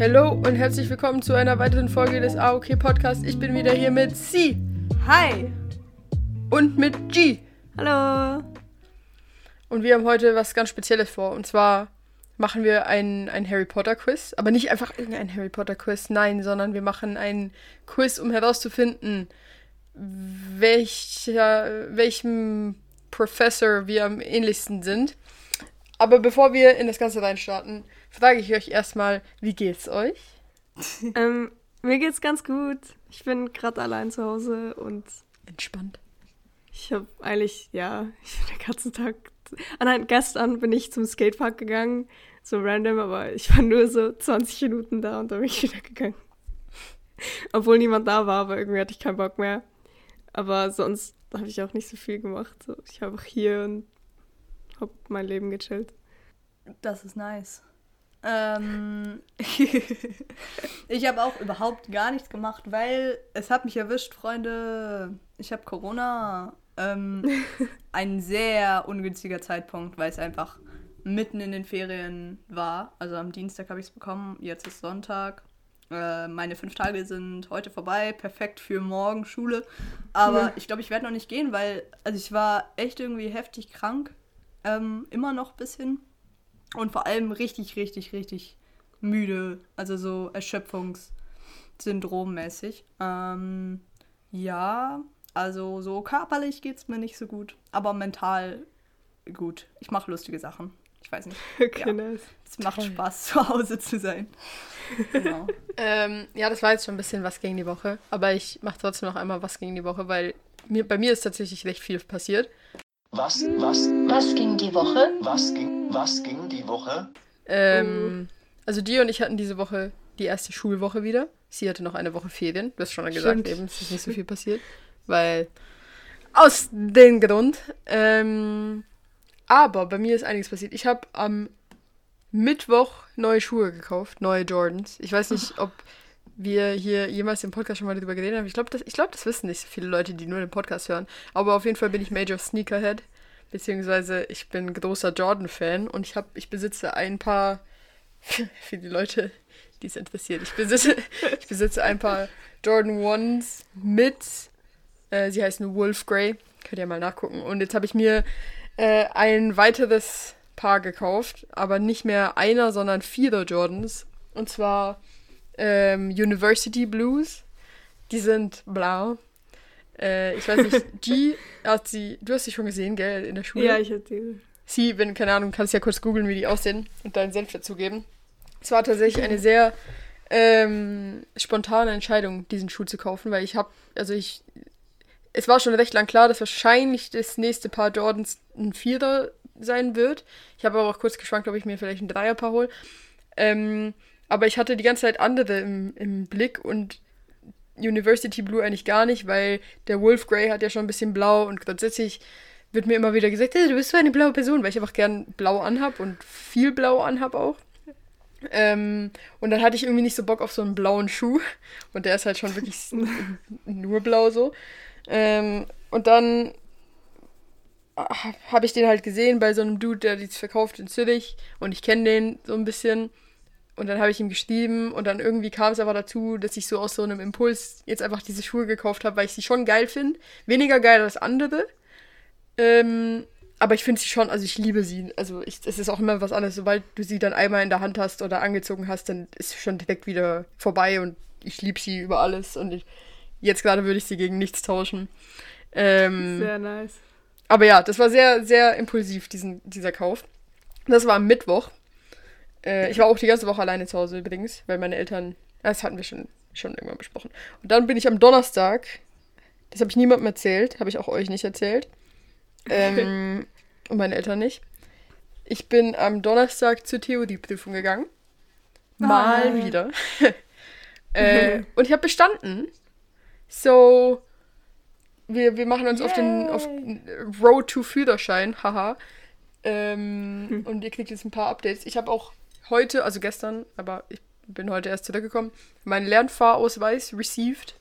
Hallo und herzlich willkommen zu einer weiteren Folge des AOK Podcasts. Ich bin wieder hier mit C. Hi. Und mit G. Hallo. Und wir haben heute was ganz Spezielles vor. Und zwar machen wir ein, ein Harry Potter Quiz. Aber nicht einfach irgendein Harry Potter Quiz, nein, sondern wir machen ein Quiz, um herauszufinden, welcher, welchem Professor wir am ähnlichsten sind. Aber bevor wir in das Ganze reinstarten, frage ich euch erstmal, wie geht's euch? ähm, mir geht's ganz gut. Ich bin gerade allein zu Hause und entspannt. Ich habe eigentlich, ja, ich bin den ganzen Tag. Ah nein, gestern bin ich zum Skatepark gegangen, so random, aber ich war nur so 20 Minuten da und dann bin ich wieder gegangen. Obwohl niemand da war, aber irgendwie hatte ich keinen Bock mehr. Aber sonst habe ich auch nicht so viel gemacht. So, ich habe auch hier und habe mein Leben gechillt. Das ist nice. Ähm, ich habe auch überhaupt gar nichts gemacht, weil es hat mich erwischt, Freunde. Ich habe Corona. Ähm, ein sehr ungünstiger Zeitpunkt, weil es einfach mitten in den Ferien war. Also am Dienstag habe ich es bekommen, jetzt ist Sonntag. Äh, meine fünf Tage sind heute vorbei, perfekt für morgen Schule. Aber ja. ich glaube, ich werde noch nicht gehen, weil also ich war echt irgendwie heftig krank. Ähm, immer noch ein bisschen. Und vor allem richtig, richtig, richtig müde. Also so Erschöpfungssyndrommäßig. Ähm, ja, also so körperlich geht es mir nicht so gut, aber mental gut. Ich mache lustige Sachen. Ich weiß nicht. Okay, ja. nice. Es macht Toll. Spaß, zu Hause zu sein. Genau. ähm, ja, das war jetzt schon ein bisschen was gegen die Woche, aber ich mache trotzdem noch einmal was gegen die Woche, weil mir, bei mir ist tatsächlich recht viel passiert. Was, was, was ging die Woche? Was ging, was ging die Woche? Ähm, also die und ich hatten diese Woche die erste Schulwoche wieder. Sie hatte noch eine Woche Ferien. Du hast schon gesagt, eben, es ist nicht so viel passiert. Weil, aus dem Grund. Ähm, aber bei mir ist einiges passiert. Ich habe am Mittwoch neue Schuhe gekauft, neue Jordans. Ich weiß nicht, ob wir hier jemals im Podcast schon mal darüber geredet haben. Ich glaube, das, glaub, das wissen nicht so viele Leute, die nur den Podcast hören. Aber auf jeden Fall bin ich Major Sneakerhead. Beziehungsweise ich bin großer Jordan-Fan und ich, hab, ich besitze ein paar, für die Leute, die es interessiert, ich besitze, ich besitze ein paar Jordan Ones mit, äh, sie heißen Wolf Grey, könnt ihr mal nachgucken. Und jetzt habe ich mir äh, ein weiteres Paar gekauft, aber nicht mehr einer, sondern vier Jordans. Und zwar ähm, University Blues. Die sind blau. Äh, ich weiß nicht, G hat sie, du hast sie schon gesehen, gell, in der Schule? Ja, ich hatte die. Sie, wenn, keine Ahnung, kannst ja kurz googeln, wie die aussehen und deinen Senf dazugeben. Es war tatsächlich eine sehr ähm, spontane Entscheidung, diesen Schuh zu kaufen, weil ich habe, also ich, es war schon recht lang klar, dass wahrscheinlich das nächste Paar Jordans ein Vierer sein wird. Ich habe aber auch kurz geschwankt, ob ich mir vielleicht ein Dreierpaar hole. Ähm, aber ich hatte die ganze Zeit andere im, im Blick und University Blue eigentlich gar nicht, weil der Wolf Grey hat ja schon ein bisschen blau und grundsätzlich wird mir immer wieder gesagt, hey, du bist so eine blaue Person, weil ich einfach gern blau anhab und viel blau anhab auch. Ähm, und dann hatte ich irgendwie nicht so Bock auf so einen blauen Schuh. Und der ist halt schon wirklich nur blau so. Ähm, und dann habe ich den halt gesehen bei so einem Dude, der die verkauft in Zürich. Und ich kenne den so ein bisschen. Und dann habe ich ihm geschrieben und dann irgendwie kam es aber dazu, dass ich so aus so einem Impuls jetzt einfach diese Schuhe gekauft habe, weil ich sie schon geil finde. Weniger geil als andere. Ähm, aber ich finde sie schon, also ich liebe sie. Also ich, es ist auch immer was anderes. Sobald du sie dann einmal in der Hand hast oder angezogen hast, dann ist sie schon direkt wieder vorbei und ich liebe sie über alles. Und ich, jetzt gerade würde ich sie gegen nichts tauschen. Ähm, sehr nice. Aber ja, das war sehr, sehr impulsiv, diesen, dieser Kauf. Das war am Mittwoch. Äh, ich war auch die ganze Woche alleine zu Hause übrigens, weil meine Eltern. Das hatten wir schon, schon irgendwann besprochen. Und dann bin ich am Donnerstag. Das habe ich niemandem erzählt, habe ich auch euch nicht erzählt. Ähm, und meine Eltern nicht. Ich bin am Donnerstag zur Theorieprüfung gegangen. Mal ah. wieder. äh, und ich habe bestanden. So, wir, wir machen uns Yay. auf den auf Road to Führerschein, haha. Ähm, hm. Und ihr kriegt jetzt ein paar Updates. Ich habe auch heute, also gestern, aber ich bin heute erst zurückgekommen, meinen Lernfahrausweis received.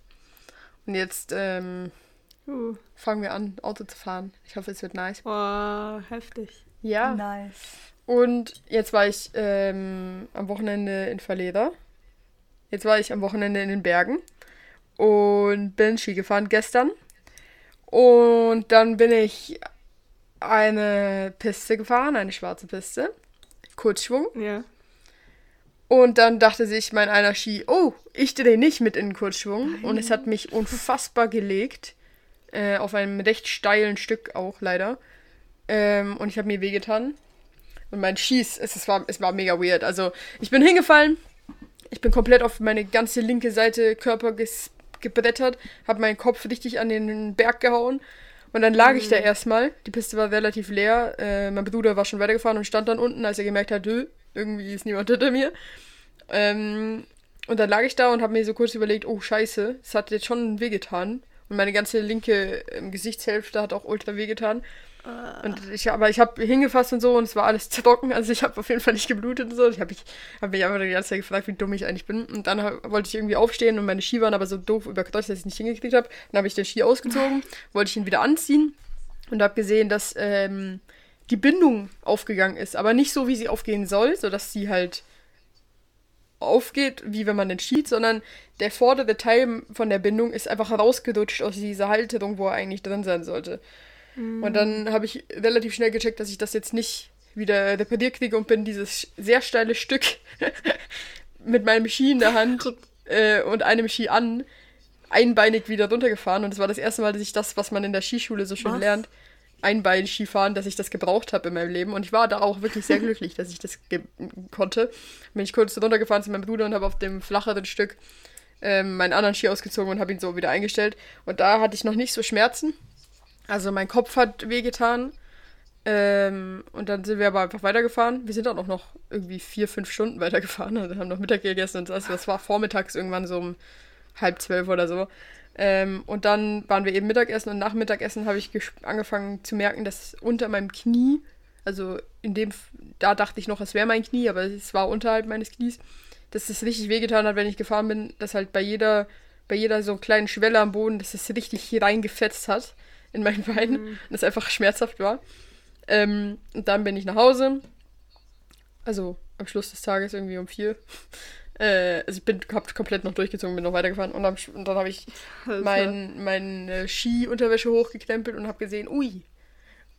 Und jetzt ähm, uh. fangen wir an, Auto zu fahren. Ich hoffe, es wird nice. Boah, heftig. Ja. Nice. Und jetzt war ich ähm, am Wochenende in Verleder. Jetzt war ich am Wochenende in den Bergen und bin Ski gefahren gestern. Und dann bin ich eine Piste gefahren, eine schwarze Piste. Kurzschwung. Ja. Und dann dachte sich mein einer Ski, oh, ich drehe nicht mit in den Kurzschwung. Und es hat mich unfassbar gelegt. Äh, auf einem recht steilen Stück auch leider. Ähm, und ich habe mir wehgetan. Und mein Schieß, es, es, war, es war mega weird. Also ich bin hingefallen. Ich bin komplett auf meine ganze linke Seite Körper ges gebrettert. Habe meinen Kopf richtig an den Berg gehauen. Und dann lag ich da erstmal. Die Piste war relativ leer. Äh, mein Bruder war schon weitergefahren und stand dann unten, als er gemerkt hat, "Dö, irgendwie ist niemand hinter mir. Ähm, und dann lag ich da und habe mir so kurz überlegt, oh scheiße, es hat jetzt schon wehgetan. Und meine ganze linke ähm, Gesichtshälfte hat auch ultra wehgetan. Und ich, aber ich habe hingefasst und so und es war alles trocken. Also ich habe auf jeden Fall nicht geblutet und so. Ich habe hab mich einfach die ganze Zeit gefragt, wie dumm ich eigentlich bin. Und dann hab, wollte ich irgendwie aufstehen und meine Ski waren aber so doof überkreuzt, dass ich es nicht hingekriegt habe. Dann habe ich den Ski ausgezogen, wollte ich ihn wieder anziehen und habe gesehen, dass ähm, die Bindung aufgegangen ist. Aber nicht so, wie sie aufgehen soll, sodass sie halt aufgeht, wie wenn man den schiebt, sondern der vordere Teil von der Bindung ist einfach rausgerutscht aus dieser Halterung, wo er eigentlich drin sein sollte. Und dann habe ich relativ schnell gecheckt, dass ich das jetzt nicht wieder repariert kriege und bin dieses sehr steile Stück mit meinem Ski in der Hand äh, und einem Ski an einbeinig wieder runtergefahren. Und es war das erste Mal, dass ich das, was man in der Skischule so schön Was? lernt, Einbein-Skifahren, dass ich das gebraucht habe in meinem Leben. Und ich war da auch wirklich sehr glücklich, dass ich das konnte. Bin ich kurz runtergefahren zu meinem Bruder und habe auf dem flacheren Stück ähm, meinen anderen Ski ausgezogen und habe ihn so wieder eingestellt. Und da hatte ich noch nicht so Schmerzen. Also mein Kopf hat wehgetan. Ähm, und dann sind wir aber einfach weitergefahren. Wir sind auch noch, irgendwie vier, fünf Stunden weitergefahren und haben noch Mittag gegessen und das, das war vormittags irgendwann so um halb zwölf oder so. Ähm, und dann waren wir eben Mittagessen und nach Mittagessen habe ich angefangen zu merken, dass unter meinem Knie, also in dem, da dachte ich noch, es wäre mein Knie, aber es war unterhalb meines Knies, dass es richtig wehgetan hat, wenn ich gefahren bin, dass halt bei jeder, bei jeder so kleinen Schwelle am Boden, dass es richtig hier reingefetzt hat in mein Bein und es einfach schmerzhaft war. Ähm, und dann bin ich nach Hause, also am Schluss des Tages irgendwie um vier. Äh, also ich bin hab komplett noch durchgezogen, bin noch weitergefahren und, Sch- und dann habe ich mein, mein äh, Ski-Unterwäsche hochgekrempelt und habe gesehen, ui,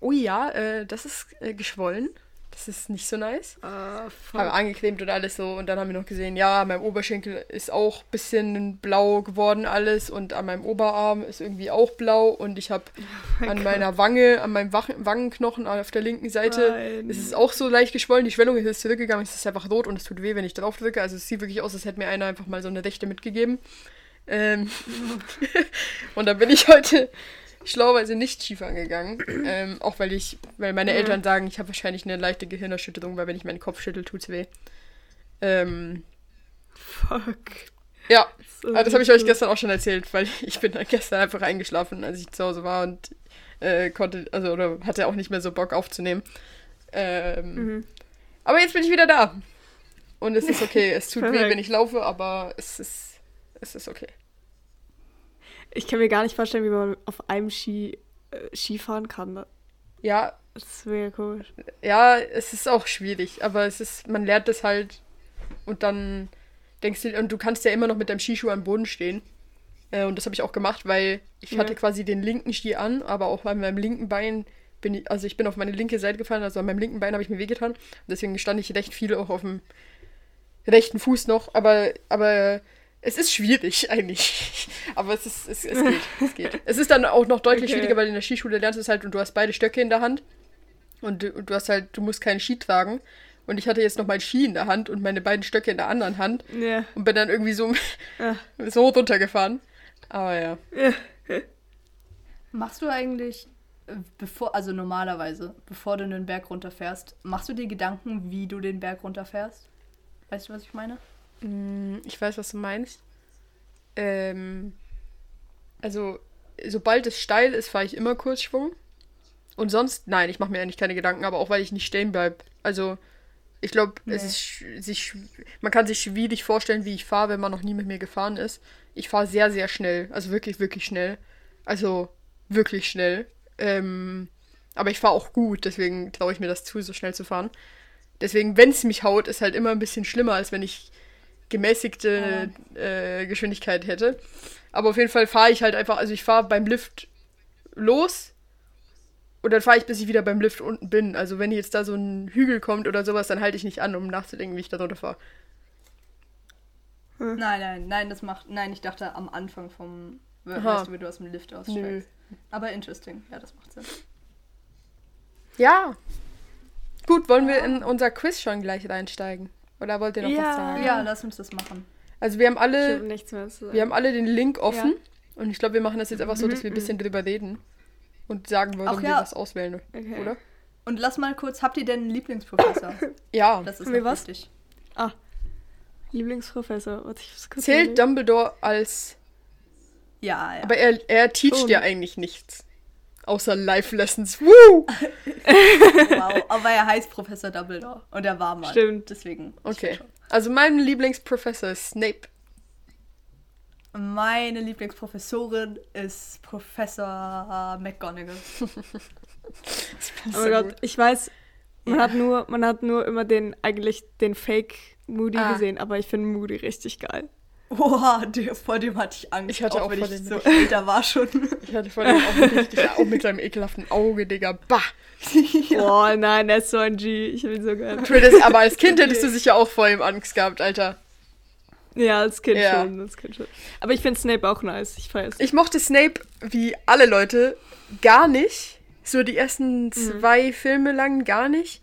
ui ja, äh, das ist äh, geschwollen. Das ist nicht so nice. Ah, fuck. Habe angecremt und alles so. Und dann haben wir noch gesehen, ja, mein Oberschenkel ist auch ein bisschen blau geworden alles. Und an meinem Oberarm ist irgendwie auch blau. Und ich habe an meiner Wange, an meinem Wangenknochen auf der linken Seite, Nein. ist es auch so leicht geschwollen. Die Schwellung ist jetzt zurückgegangen. Es ist einfach rot und es tut weh, wenn ich drauf drücke. Also es sieht wirklich aus, als hätte mir einer einfach mal so eine Rechte mitgegeben. Ähm und dann bin ich heute schlauerweise nicht Skifahren gegangen. ähm, auch weil ich, weil meine Eltern sagen, ich habe wahrscheinlich eine leichte Gehirnerschütterung, weil wenn ich meinen Kopf schüttel, tut's weh. Ähm, Fuck. ja, So aber das habe ich euch gestern auch schon erzählt, weil ich bin dann gestern einfach eingeschlafen, als ich zu Hause war und äh, konnte, also oder hatte auch nicht mehr so Bock aufzunehmen. Ähm, Mhm. Aber jetzt bin ich wieder da. Und es ist okay. Es tut weh, wenn ich laufe, aber es ist, es ist okay. Ich kann mir gar nicht vorstellen, wie man auf einem Ski äh, Ski fahren kann. Ja, Das ist mega komisch. ja, es ist auch schwierig, aber es ist, man lernt es halt und dann denkst du, und du kannst ja immer noch mit deinem Skischuh am Boden stehen. Äh, und das habe ich auch gemacht, weil ich Ja. hatte quasi den linken Ski an, aber auch an meinem linken Bein bin ich, also ich bin auf meine linke Seite gefallen, also an meinem linken Bein habe ich mir wehgetan. Und deswegen stand ich recht viel auch auf dem rechten Fuß noch, aber, aber es ist schwierig eigentlich. Aber es ist, es, es geht, es geht. Es ist dann auch noch deutlich Okay. schwieriger, weil in der Skischule lernst du es halt und du hast beide Stöcke in der Hand. Und du, und du hast halt, du musst keinen Ski tragen. Und ich hatte jetzt noch meinen Ski in der Hand und meine beiden Stöcke in der anderen Hand Ja. und bin dann irgendwie so, Ja. so runtergefahren. Aber ja. Machst du eigentlich, äh, bevor, also normalerweise, bevor du einen Berg runterfährst, machst du dir Gedanken, wie du den Berg runterfährst? Weißt du, was ich meine? Mm, Ich weiß, was du meinst. Ähm, also, sobald es steil ist, fahre ich immer Kurzschwung. Und sonst, nein, ich mache mir eigentlich keine Gedanken, aber auch weil ich nicht stehen bleibe. Also, ich glaube, es Nee. ist sch- sich, man kann sich schwierig vorstellen, wie ich fahre, wenn man noch nie mit mir gefahren ist. Ich fahre sehr, sehr schnell. Also wirklich, wirklich schnell. Also wirklich schnell. Ähm, aber ich fahre auch gut, deswegen traue ich mir das zu, so schnell zu fahren. Deswegen, wenn es mich haut, ist halt immer ein bisschen schlimmer, als wenn ich gemäßigte äh, Geschwindigkeit hätte. Aber auf jeden Fall fahre ich halt einfach, also ich fahre beim Lift los und dann fahre ich, bis ich wieder beim Lift unten bin. Also wenn jetzt da so ein Hügel kommt oder sowas, dann halte ich nicht an, um nachzudenken, wie ich da runter fahre. Nein, nein, nein, das macht. Nein, ich dachte am Anfang vom. Aha. Weißt du, wie du aus dem Lift aussteigst. Aber interesting. Ja, das macht Sinn. Ja. Gut, wollen wir in unser Quiz schon gleich reinsteigen? Oder wollt ihr noch Ja. was sagen? Ja, lass uns das machen. Also wir haben Ich alle, nichts mehr zu sagen. wir haben alle den Link offen. Und ich glaube, wir machen das jetzt einfach so, dass wir ein bisschen drüber reden. Und sagen, warum Ach wir ja. was auswählen, Okay. oder? Und lass mal kurz, habt ihr denn einen Lieblingsprofessor? Ja. Das ist Haben wir was? wichtig. Lieblingsprofessor. Warte, ich muss kurz Zählt überlegen. Dumbledore als... Ja, ja. Aber er, er teacht ja eigentlich nichts. Außer Life-Lessons. Woo! wow. Aber er heißt Professor Dumbledore. Und er war mal. Stimmt. Deswegen. Okay. Also mein Lieblingsprofessor ist Snape. Meine Lieblingsprofessorin ist Professor McGonagall. Oh mein Gott, ich weiß, man hat nur, man hat nur immer den, eigentlich den Fake Moody Ah. gesehen, aber ich finde Moody richtig geil. Oha, der, vor dem hatte ich Angst. Ich hatte auch wenn vor ich dem so älter war schon. Ich hatte vor allem auch richtig, auch mit seinem ekelhaften Auge, Digga. Bah! Boah, nein, er ist so ein G. Ich ihn so geil. Hättest, aber als Kind hättest du sicher auch vor ihm Angst gehabt, Alter. Ja, als Kind Ja. schon, als Kind schon. Aber ich finde Snape auch nice. Ich feiere es. Ich mochte Snape, wie alle Leute, gar nicht. So die ersten zwei Filme lang gar nicht.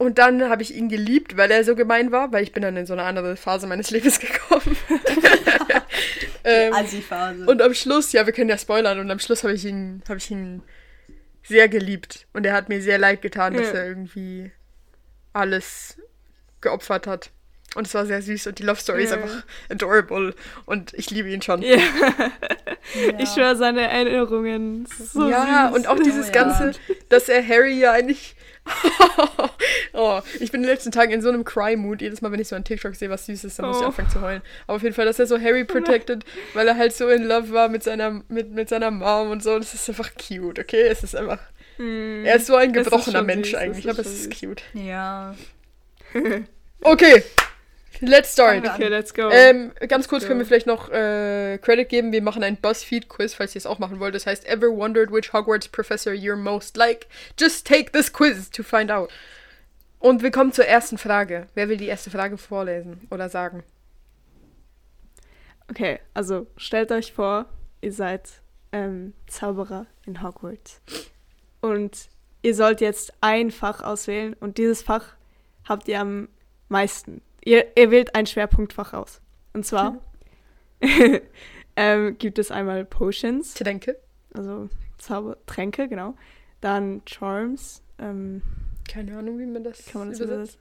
Und dann habe ich ihn geliebt, weil er so gemein war, weil ich bin dann in so eine andere Phase meines Lebens gekommen. ähm, Assi-Phase. und am Schluss, ja, wir können ja spoilern, und am Schluss habe ich ihn, habe ich ihn sehr geliebt. Und er hat mir sehr leid getan, dass Ja. er irgendwie alles geopfert hat. Und es war sehr süß und die Love Story ist Ja. einfach adorable. Und ich liebe ihn schon. Ja. Ja. Ich schwöre, seine Erinnerungen. So ja, süß. und auch dieses Oh ja. Ganze, dass er Harry ja eigentlich. oh, ich bin in den letzten Tagen in so einem Cry-Mood. Jedes Mal, wenn ich so einen TikTok sehe, was süß ist, dann muss ich Oh. anfangen zu heulen. Aber auf jeden Fall, dass er so Harry protected, weil er halt so in love war mit seiner, mit, mit seiner Mom und so. Das ist einfach cute, okay? Es ist einfach. Hm. Er ist so ein gebrochener Mensch süß, eigentlich, aber es ist cute. Ja. Okay, let's start. Okay, let's go. Ähm, ganz kurz können wir vielleicht noch äh, Credit geben. Wir machen ein BuzzFeed-Quiz, falls ihr es auch machen wollt. Das heißt, ever wondered which Hogwarts professor you're most like? Just take this quiz to find out. Und wir kommen zur ersten Frage. Wer will die erste Frage vorlesen oder sagen? Okay, also stellt euch vor, ihr seid ähm, Zauberer in Hogwarts. Und ihr sollt jetzt ein Fach auswählen und dieses Fach habt ihr am meisten. Ihr, ihr wählt ein Schwerpunktfach aus. Und zwar ähm, gibt es einmal Potions, Tränke. also Zaubertränke, genau. Dann Charms, ähm, Keine Ahnung, wie man das, kann man das übersetzt.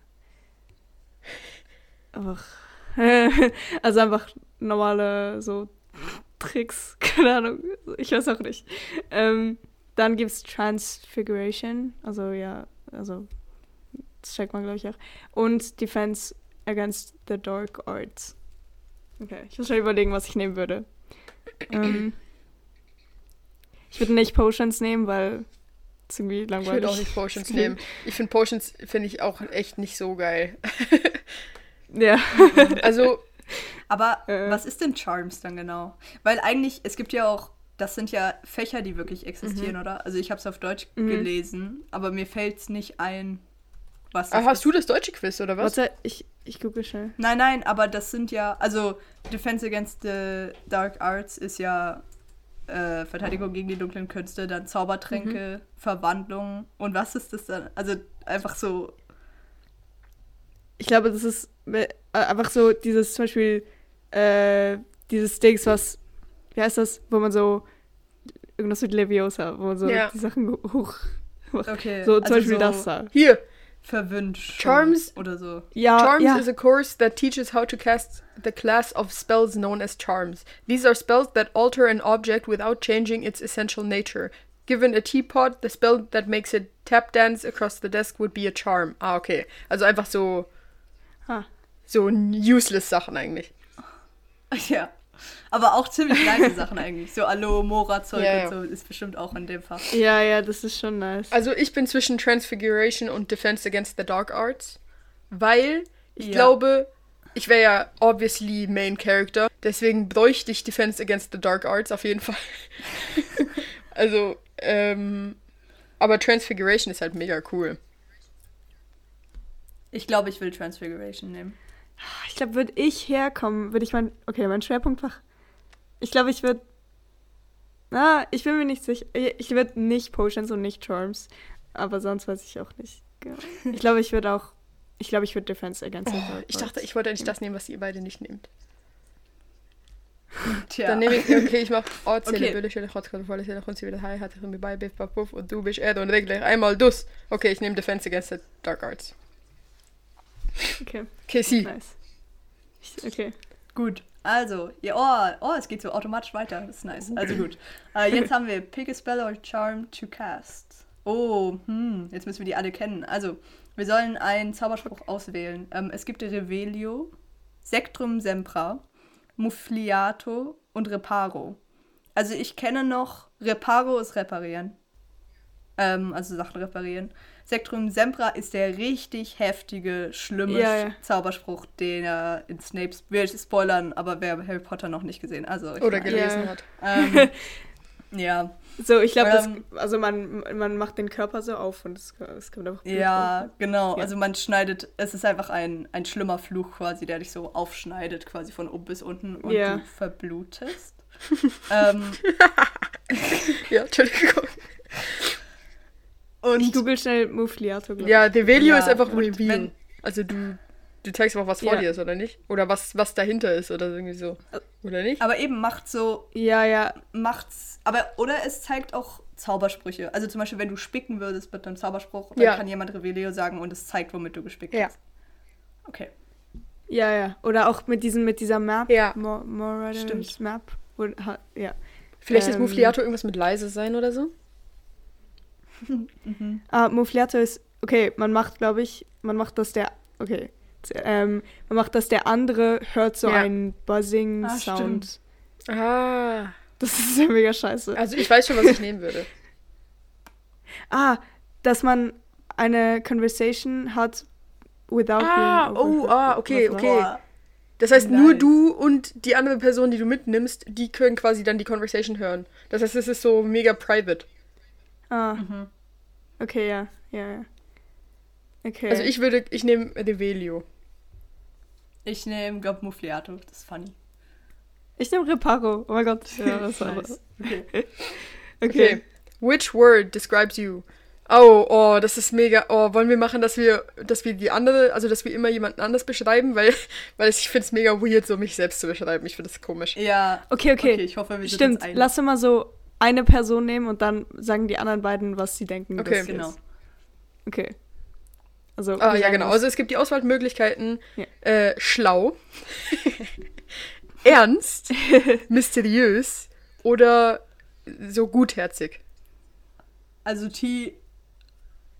Einfach. also einfach normale so Tricks, keine Ahnung, ich weiß auch nicht. Ähm, dann gibt es Transfiguration, also ja, also das checkt man glaube ich auch. Und Defense Against the Dark Arts. Okay, ich muss schon überlegen, was ich nehmen würde. ähm, ich würde nicht Potions nehmen, weil es irgendwie Ich langweilig würde auch nicht Potions nehmen. Ich finde Potions, finde ich auch echt nicht so geil. Ja. Also, Aber Äh. was ist denn Charms dann genau? Weil eigentlich, es gibt ja auch, das sind ja Fächer, die wirklich existieren, oder? Also ich habe es auf Deutsch Mhm. gelesen, aber mir fällt es nicht ein, was ah, das hast ist. du das deutsche Quiz oder was? Warte, ich, ich google schnell. Nein, nein, aber das sind ja, also Defense Against the Dark Arts ist ja äh, Verteidigung gegen die dunklen Künste, dann Zaubertränke, Verwandlung und was ist das dann? Also einfach so, Ich glaube, das ist äh, einfach so dieses zum Beispiel äh, dieses Dings, was, wie heißt das, wo man so irgendwas mit Leviosa, wo man so Ja. die Sachen hoch macht. okay. So zum also Beispiel so das da. Hier, Verwünscht. Charms- Oder so. Ja, Charms ja. is a course that teaches how to cast the class of spells known as charms. These are spells that alter an object without changing its essential nature. Given a teapot, the spell that makes it tap dance across the desk would be a charm. Ah, okay. Also einfach so Ah. so useless Sachen eigentlich. Ja. Aber auch ziemlich nice Sachen eigentlich. So Aloe, Mora-Zeug Ja, ja. und so ist bestimmt auch in dem Fach. ja, ja, das ist schon nice. Also ich bin zwischen Transfiguration und Defense Against the Dark Arts, weil ich Ja. glaube, ich wäre ja obviously Main Character, deswegen bräuchte ich Defense Against the Dark Arts auf jeden Fall. also, ähm, aber Transfiguration ist halt mega cool. Ich glaube, ich will Transfiguration nehmen. Ich glaube, würde ich herkommen, würde ich mein. Okay, mein Schwerpunktfach. Ich glaube, ich würde. Ah, ich bin mir nicht sicher. Ich würde nicht Potions und nicht Charms. Aber sonst weiß ich auch nicht. Genau. Ich glaube, ich würde auch. Ich glaube, ich würde Defense Against the Oh, ich dachte, ich wollte eigentlich das nehmen, was ihr beide nicht nehmt. Tja. Dann nehme ich, okay, ich mach oh, zähle Okay. Bölle, stelle Gott, Gott, volle Zähle, Kunst, wieder High, hatte ich mir bei, Biff, Baff, Puff und du bist er und regle einmal dus. Okay, ich nehme Defense Against the Dark Arts. Okay, Okay, sie. nice. Ich, okay. Gut. Also, ja, oh, oh, es geht so automatisch weiter. Das ist nice. Also gut. Äh, jetzt haben wir Pick a Spell or Charm to cast. Oh, hm, jetzt müssen wir die alle kennen. Also, wir sollen einen Zauberspruch auswählen. Ähm, es gibt Revelio, Sectrum Sempra, Muffliato und Reparo. Also ich kenne noch, Reparo ist reparieren. Ähm, also Sachen reparieren. Sectrum Sempra ist der richtig heftige, schlimme Ja, ja. Zauberspruch, den er in Snapes. Wir spoilern, aber wer Harry Potter noch nicht gesehen. Also ich Oder meine, gelesen Ja. hat. Ähm, ja, So, ich glaube, Ähm, das. Also, man, man macht den Körper so auf und es, es kommt einfach. Blut ja, raus. genau. Ja. Also man schneidet, es ist einfach ein, ein schlimmer Fluch quasi, der dich so aufschneidet, quasi von oben bis unten und Ja. du verblutest. ähm, Ja, Entschuldigung. Und Ich google schnell Muffliato, glaube Ja, Develio Ja, ist einfach Reveal. Also du, du zeigst einfach, was vor Ja. dir ist, oder nicht? Oder was, was dahinter ist, oder irgendwie so. Oder nicht? aber eben macht so. Ja, ja. macht's, aber oder es zeigt auch Zaubersprüche. Also zum Beispiel, wenn du spicken würdest mit einem Zauberspruch, dann Ja. kann jemand Revelio sagen und es zeigt, womit du gespickt Ja. hast. Okay. Ja, ja. Oder auch mit, diesem, mit dieser Map. Ja. Mo Stimmt. Map. Wo, ha, ja. Vielleicht ist ähm, Muffliato irgendwas mit leise sein oder so? Ah, Muffliato ist. Okay, man macht, glaube ich, man macht, dass der. Okay. Ähm, man macht, dass der andere hört so Ja. einen Ah, Buzzing-Sound. Ah. das ist ja mega scheiße. Also ich weiß schon, was ich nehmen würde. Ah, dass man eine Conversation hat without Ah, being oh, ah, okay, okay. Das heißt, nur Nice. du und die andere Person, die du mitnimmst, die können quasi dann die Conversation hören. Das heißt, es ist so mega private. Ah, Mhm. okay, ja, ja, ja. Okay. Also ich würde, ich nehme Revelio. Ich nehme, glaub, Muffliato. Das ist funny. ich nehme Reparo. Oh mein Gott. Ja, das war Nice. Okay. okay. Okay. Which word describes you? Oh, oh, das ist mega. Oh, wollen wir machen, dass wir, dass wir die andere, also dass wir immer jemanden anders beschreiben, weil, weil ich finde es mega weird, so mich selbst zu beschreiben. Ich finde das komisch. Ja. Okay, okay. ich hoffe, wir sind Stimmt. Lass mal so eine Person nehmen und dann sagen die anderen beiden, was sie denken. Okay. Genau. ist. Okay. Also, Ah, ja, sagen genau. Also es gibt die Auswahlmöglichkeiten Ja. äh, schlau, ernst, mysteriös oder so gutherzig. Also T.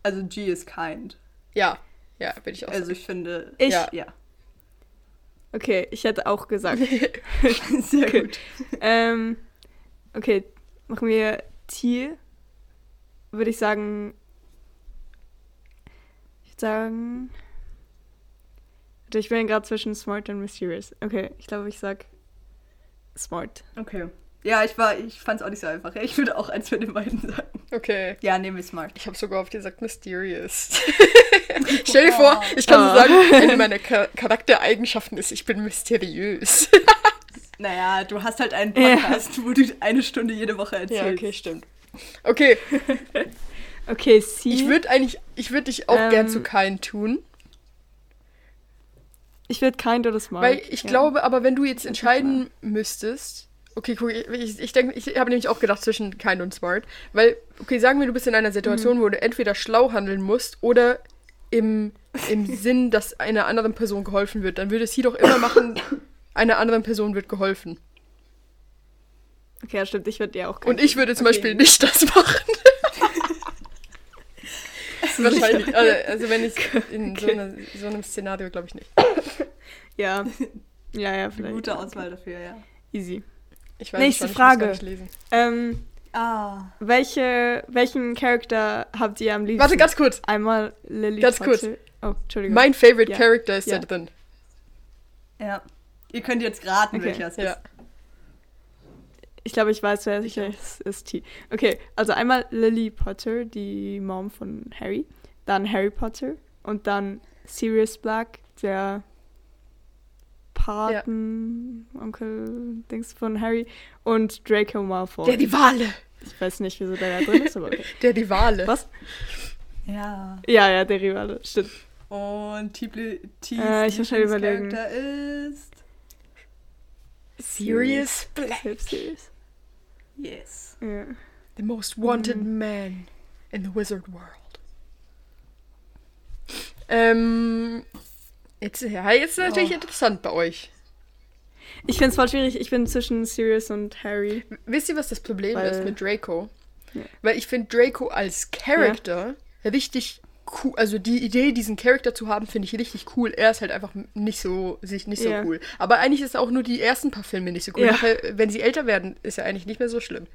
Also G ist kind. Ja, ja, bin ich auch. Also ich finde. Ich- Ja. ja. Okay, ich hätte auch gesagt. Sehr Okay. gut. ähm, okay, machen wir Tier. Würde ich sagen. Ich würde sagen. Warte, Ich bin gerade zwischen smart und mysterious. Okay, ich glaube, ich sag smart. Okay. Ja, ich war, ich fand's auch nicht so einfach. Ich würde auch eins von den beiden sagen. Okay. Ja, nehmen wir smart. Ich habe sogar oft gesagt mysterious. Stell dir vor, ich kann so Oh. sagen, eine meiner Cha Charaktereigenschaften ist, ich bin mysteriös. Naja, du hast halt einen Ja. Podcast, wo du eine Stunde jede Woche erzählst. stimmt. Okay, Okay, C. ich würde eigentlich, ich würde dich auch Ähm, gern zu kein tun, Ich würde kind oder smart. weil ich ja. glaube, aber wenn du jetzt entscheiden müsstest, okay, guck, ich, ich, denke, ich habe nämlich auch gedacht zwischen kind und smart, weil, okay, sagen wir, du bist in einer Situation, Mhm. wo du entweder schlau handeln musst oder im, im Sinn, dass einer anderen Person geholfen wird, dann würde es hier doch immer machen, einer anderen Person wird geholfen. Okay, ja, stimmt, ich würde ja auch. Und ich würde zum Okay. Beispiel nicht das machen. Wahrscheinlich. Also, also wenn ich in so, einer- so einem Szenario, glaube ich nicht. Ja. Ja, ja, Eine vielleicht. gute Auswahl dafür, ja. Easy. Ich weiß Nächste schon, Frage. Ich nicht lesen. Ähm, Ah. welche, welchen Charakter habt ihr am liebsten? Warte, ganz kurz. Einmal Lily Ganz kurz. Potter- Oh, Entschuldigung. Mein favorite Ja. Character ist Ja. da drin. Ja. Ihr könnt jetzt raten, Okay, welcher es Ja. ist. Ich glaube, ich weiß, wer sicher ist, ist T. Okay, also einmal Lily Potter, die Mom von Harry. Dann Harry Potter. Und dann Sirius Black, der Paten, Onkel, Dings von Harry. Und Draco Malfoy. Der die Wale. ich weiß nicht, wieso der da drin ist, aber okay. Der die Wale. Was? Ja. Ja, ja, der Rivale, stimmt. Und T. T. Äh, ich muss schnell überlegen. Charakter ist. Sirius Black. Sirius. Yes. Ja. The most wanted Mhm. man in the wizard world. Ähm, jetzt, ja, jetzt ist natürlich Oh. interessant bei euch. Ich finde es voll schwierig. Ich bin zwischen Sirius und Harry. Wisst ihr, was das Problem Weil- ist mit Draco? Ja. Weil ich finde Draco als Charakter richtig cool. Also die Idee, diesen Charakter zu haben, finde ich richtig cool. Er ist halt einfach nicht so, sich nicht so Ja. cool. Aber eigentlich ist auch nur die ersten paar Filme nicht so cool. Ja. Nachher, wenn sie älter werden, ist er eigentlich nicht mehr so schlimm.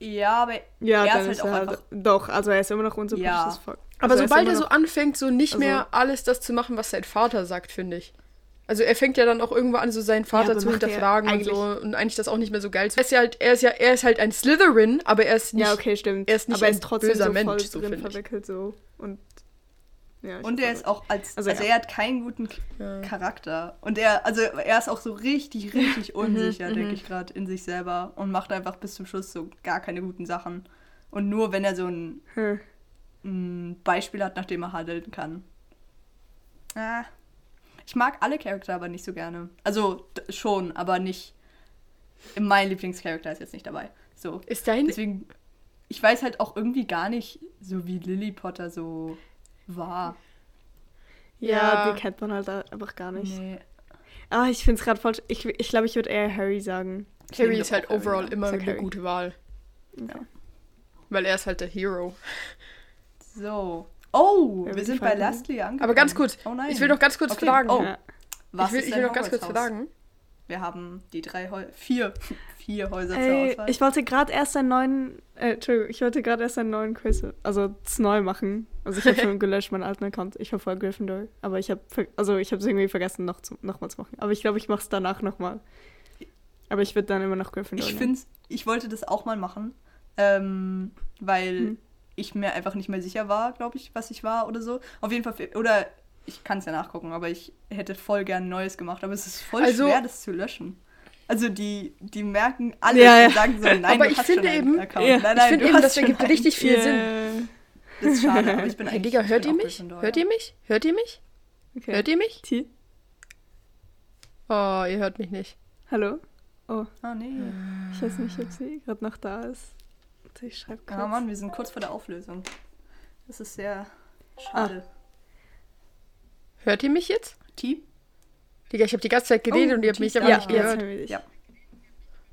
Ja, aber Ja, er ist halt ist auch er einfach. halt, Doch, also er ist immer noch unsympathisch Ja. fuck. Aber also sobald ist er immer so anfängt, so nicht also- mehr alles das zu machen, was sein Vater sagt, finde ich. Also er fängt ja dann auch irgendwo an, so seinen Vater aber zu er hinterfragen und eigentlich- so und eigentlich das auch nicht mehr so geil. Er ist ja halt, er ist ja, er ist halt ein Slytherin, aber er ist nicht. ja, okay, stimmt. er ist nicht aber er ein ist trotzdem böser so Mensch, so drin finde ich. verwickelt so und ja, ich Und er ist auch als. Also Also, ja. er hat keinen guten Ja. Charakter. Und er, also er ist auch so richtig, richtig unsicher, mhm. denke ich gerade, in sich selber. Und macht einfach bis zum Schluss so gar keine guten Sachen. Und nur wenn er so ein, Hm. ein Beispiel hat, nach dem er handeln kann. Ah. Ich mag alle Charakter aber nicht so gerne. Also d- schon, aber nicht. Mein Lieblingscharakter ist jetzt nicht dabei. So. Ist dein. Deswegen, ich weiß halt auch irgendwie gar nicht, so wie Lily Potter so war. Ja, Ja. die kennt man halt einfach gar nicht. Nee. Ah, ich finde es gerade falsch. Ich, ich glaube, ich würde eher Harry sagen. Harry ist halt Harry, overall ja. immer eine Harry. gute Wahl. Ja. Weil er ist halt der Hero. So. Oh, wir wie sind bei? Leslie angekommen. Aber ganz kurz, Oh nein. ich will noch ganz kurz Okay. fragen. Oh, Ja. was ich will, ist ich will noch ganz kurz fragen. Wir haben die drei Häuser, vier, vier Häuser zur Ey, Auswahl. ich wollte gerade erst einen neuen, äh, Entschuldigung, ich wollte gerade erst einen neuen Quiz, also das neu machen. Also ich habe schon gelöscht meinen alten Account. Ich verfolge Gryffindor, aber ich habe, also ich habe es irgendwie vergessen, noch, zu, noch mal zu machen. Aber ich glaube, ich mache es danach noch mal. Aber ich würde dann immer noch Gryffindor ich finde, ich wollte das auch mal machen, ähm, weil Hm. Ich mir einfach nicht mehr sicher war, glaube ich, was ich war oder so. Auf jeden Fall, oder ich kann es ja nachgucken, aber ich hätte voll gern Neues gemacht. Aber es ist voll Also- schwer, das zu löschen. Also die, die merken alles Ja, ja. und sagen so, nein, Aber du ich hast finde schon einen eben- Account. Ja, nein, ich nein, finde du eben, das ergibt einen. richtig viel Sinn. Yeah. Das ist schade, aber ich bin Hey, eigentlich... Digga, ich hört ihr mich? Hört ihr mich? Hört ihr mich? Okay. Hört ihr mich? T? Oh, ihr hört mich nicht. Hallo? Oh, Ah, nee. ich weiß nicht, ob sie gerade noch da ist. Ich schreibe Ja, kurz. Mann, wir sind kurz vor der Auflösung. Das ist sehr schade. Hört ihr mich jetzt? T? Digga, ich habe die ganze Zeit geredet Oh, und ihr habt mich aber ist nicht ja, gehört. Ja.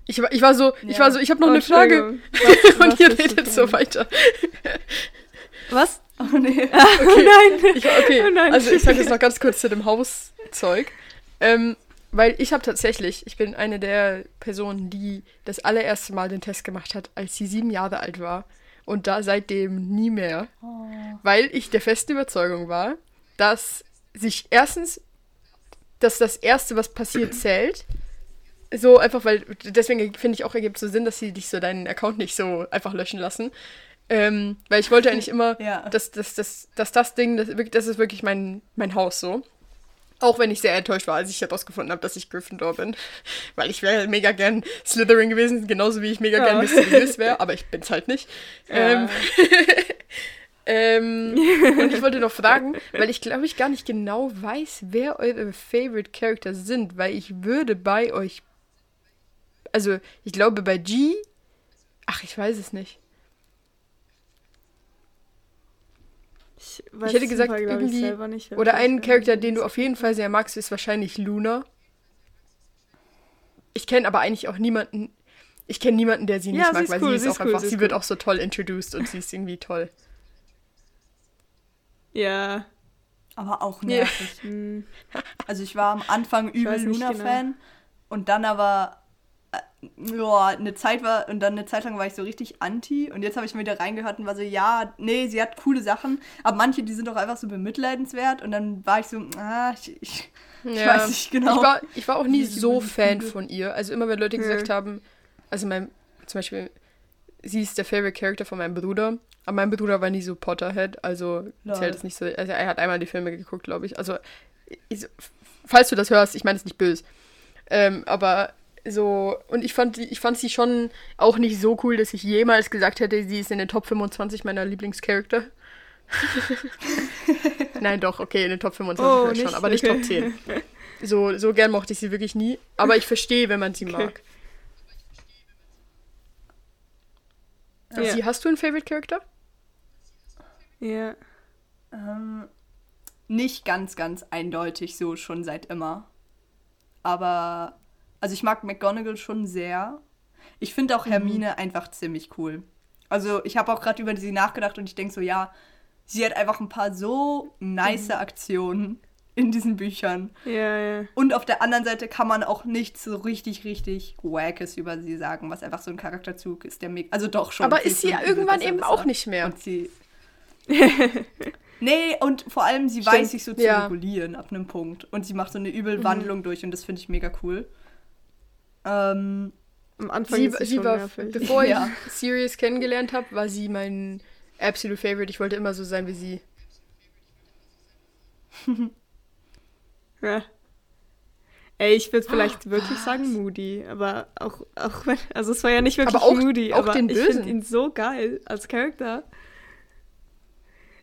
Ich, war- ich war so, ich Ja. war so, ich habe noch Oh, eine Frage. Was- Und was ihr redet so weiter. Was? Oh, nee. Okay. nein. Ich, okay, Oh nein. also ich sage jetzt noch ganz kurz zu dem Hauszeug. Ähm, weil ich habe tatsächlich, ich bin eine der Personen, die das allererste Mal den Test gemacht hat, als sie sieben Jahre alt war. Und da seitdem nie mehr. Weil ich der festen Überzeugung war, dass sich erstens, dass das Erste, was passiert, zählt. So einfach, weil, deswegen finde ich auch, ergibt so Sinn, dass sie dich so deinen Account nicht so einfach löschen lassen. Ähm, weil ich wollte eigentlich immer, Ja. dass, dass, dass, dass das Ding, das, das ist wirklich mein, mein Haus so. Auch wenn ich sehr enttäuscht war, als ich herausgefunden habe, dass ich Gryffindor bin. Weil ich wäre mega gern Slytherin gewesen, genauso wie ich mega gern Ja. mysteriös wäre, aber ich bin's halt nicht. Ähm, ähm, und ich wollte noch fragen, weil ich glaube ich gar nicht genau weiß, wer eure Favorite Character sind, weil ich würde bei euch, also ich glaube bei G, ach ich weiß es nicht. Ich, Ich hätte gesagt, Fall, irgendwie- selber nicht, Oder einen. Charakter, den du auf jeden Fall sehr magst, ist wahrscheinlich Luna. Ich kenne aber eigentlich auch niemanden. Ich kenne niemanden, der sie Ja, nicht sie mag, ist weil cool, sie ist sie auch ist cool, einfach, sie ist sie wird cool. auch so toll introduced und sie ist irgendwie toll. Ja. Aber auch Ja. nervig. Hm. Also ich war am Anfang übel Luna-Fan und dann aber ja, eine Zeit war und dann eine Zeit lang war ich so richtig anti und jetzt habe ich mir wieder reingehört und war so, ja, nee, sie hat coole Sachen, aber manche, die sind doch einfach so bemitleidenswert und dann war ich so, ah, ich, ich Ich Ja. weiß nicht genau. Ich war, ich war auch nie ich so Fan von ihr. Also immer, wenn Leute gesagt haben, also mein, zum Beispiel, sie ist der Favorite Character von meinem Bruder, aber mein Bruder war nie so Potterhead, also Lol. zählt es nicht so. Also er hat einmal die Filme geguckt, glaube ich. Also, ich, falls du das hörst, ich meine es nicht böse. Ähm, aber so, und ich fand, ich fand sie schon auch nicht so cool, dass ich jemals gesagt hätte, sie ist in den Top 25 meiner Lieblingscharakter. Nein, doch, okay, in den Top 25 Oh, schon, nicht? aber nicht Okay. Top 10. So, so gern mochte ich sie wirklich nie, aber ich verstehe, wenn man sie Okay. mag. Ja. Sie, hast du einen Favorite Character? Ja. Ähm, nicht ganz, ganz eindeutig so schon seit immer. Aber, also ich mag McGonagall schon sehr. Ich finde auch Hermine einfach ziemlich cool. Also ich habe auch gerade über sie nachgedacht und ich denke so, ja, sie hat einfach ein paar so nice Aktionen in diesen Büchern. Ja, ja. Und auf der anderen Seite kann man auch nichts so richtig, richtig Wackes über sie sagen, was einfach so ein Charakterzug ist, der mega. Also doch schon. Aber ist sie ein irgendwann eben besser. auch nicht mehr. Und sie. nee, und vor allem, sie Stimmt, weiß sich so zu ja. regulieren ab einem Punkt. Und sie macht so eine übel Mhm. Wandlung durch und das finde ich mega cool. Ähm, Am Anfang Sie, ist sie, sie schon war, nervig. bevor Ja. ich Sirius kennengelernt habe, war sie mein absolute Favorite. Ich wollte immer so sein wie sie. Ja. Ey, ich würde vielleicht wirklich sagen Moody, aber auch, auch wenn, also es war ja nicht wirklich Aber auch- Moody, auch aber den ich finde ihn so geil als Charakter.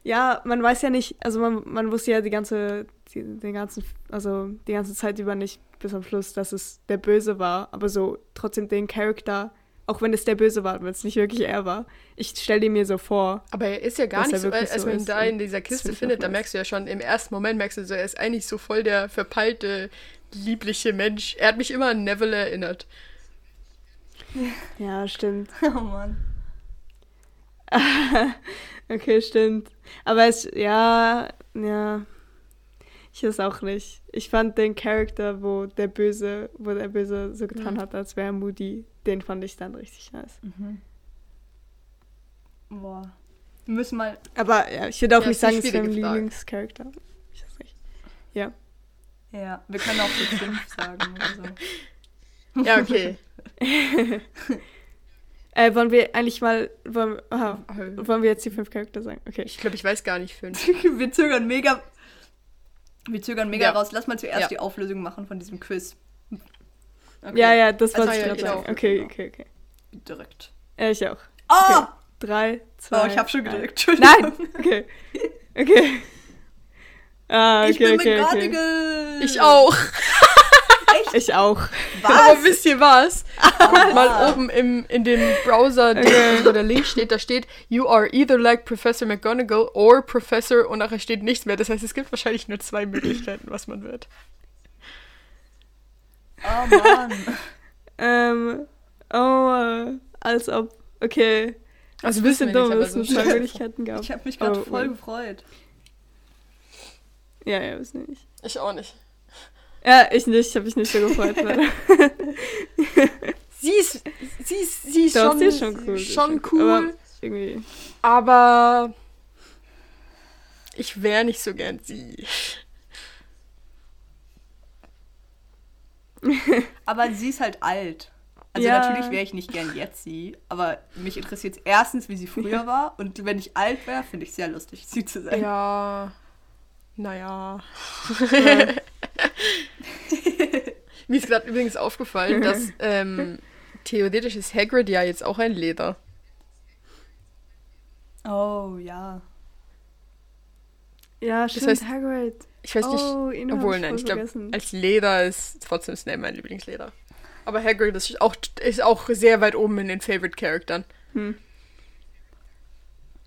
Ja, man weiß ja nicht, also man, man wusste ja die ganze, die, den ganzen, also die ganze Zeit über nicht bis am Schluss, dass es der Böse war, aber so trotzdem den Charakter, auch wenn es der Böse war, wenn es nicht wirklich er war, ich stelle ihn mir so vor. Aber er ist ja gar nicht so, wirklich als so man ihn da in dieser Kiste findet, da merkst du ja schon, im ersten Moment merkst du so, er ist eigentlich so voll der verpeilte, liebliche Mensch. Er hat mich immer an Neville erinnert. Ja, stimmt. oh Mann. Okay, stimmt. Aber es, ja, ja. Ich weiß auch nicht. Ich fand den Charakter, wo der Böse, wo der Böse so getan hat, als wäre Moody, den fand ich dann richtig nice. Boah. Wir müssen mal. Aber ja, ich würde auch Ja, nicht ist sagen, es wäre ein schwierige Frage. Lieblingscharakter. Ich weiß nicht. Ja. Ja, wir können auch so fünf sagen oder so. Ja, okay. Äh, wollen wir eigentlich mal, wollen, aha, wollen wir jetzt die fünf Charakter sagen? Okay. Ich glaube, ich weiß gar nicht fünf. wir zögern mega. Wir zögern mega Ja. raus. Lass mal zuerst Ja. die Auflösung machen von diesem Quiz. Okay. Ja, ja, das Also, wollte ich ja, gerade sagen. auch. Okay, Genau. okay, okay. Direkt. Ja, ich auch. Ah! Drei, zwei. Oh, ich hab schon gedrückt. Entschuldigung. Nein! Okay. Okay. Ah, okay, ich bin okay, okay. McGonagall. Ich auch. Ich auch. Aber wisst ihr was? Guckt Ah. mal oben im, in dem Browser, Okay. wo der Link steht, da steht, you are either like Professor McGonagall or Professor und nachher steht nichts mehr. Das heißt, es gibt wahrscheinlich nur zwei Möglichkeiten, was man wird. Oh Mann. Ähm, oh, als ob. Okay. Also Bisschen wissen wir dumm, dass es zwei Möglichkeiten gab. Ich habe mich gerade Oh, voll oh. gefreut. Ja, ja, wir nicht. Ich auch nicht. Ja, ich nicht, habe mich nicht so gefreut. Sie ist, sie ist, sie ist Doch, schon, sie ist schon cool. Schon Aber cool, irgendwie. aber ich wäre nicht so gern sie. Aber sie ist halt alt. Also Ja. natürlich wäre ich nicht gern jetzt sie, aber mich interessiert erstens, wie sie früher war und wenn ich alt wäre, finde ich es sehr lustig, sie zu sein. Ja, naja. Ja. Mir ist gerade übrigens aufgefallen, dass ähm, theoretisch ist Hagrid ja jetzt auch ein Leder. Oh ja. Ja, stimmt, heißt- Hagrid. Ich weiß nicht, Oh, hab obwohl, nein, ich glaube, als Leder ist trotzdem Snape mein Lieblingsleder. Aber Hagrid ist auch, ist auch sehr weit oben in den Favorite-Charaktern. Hm.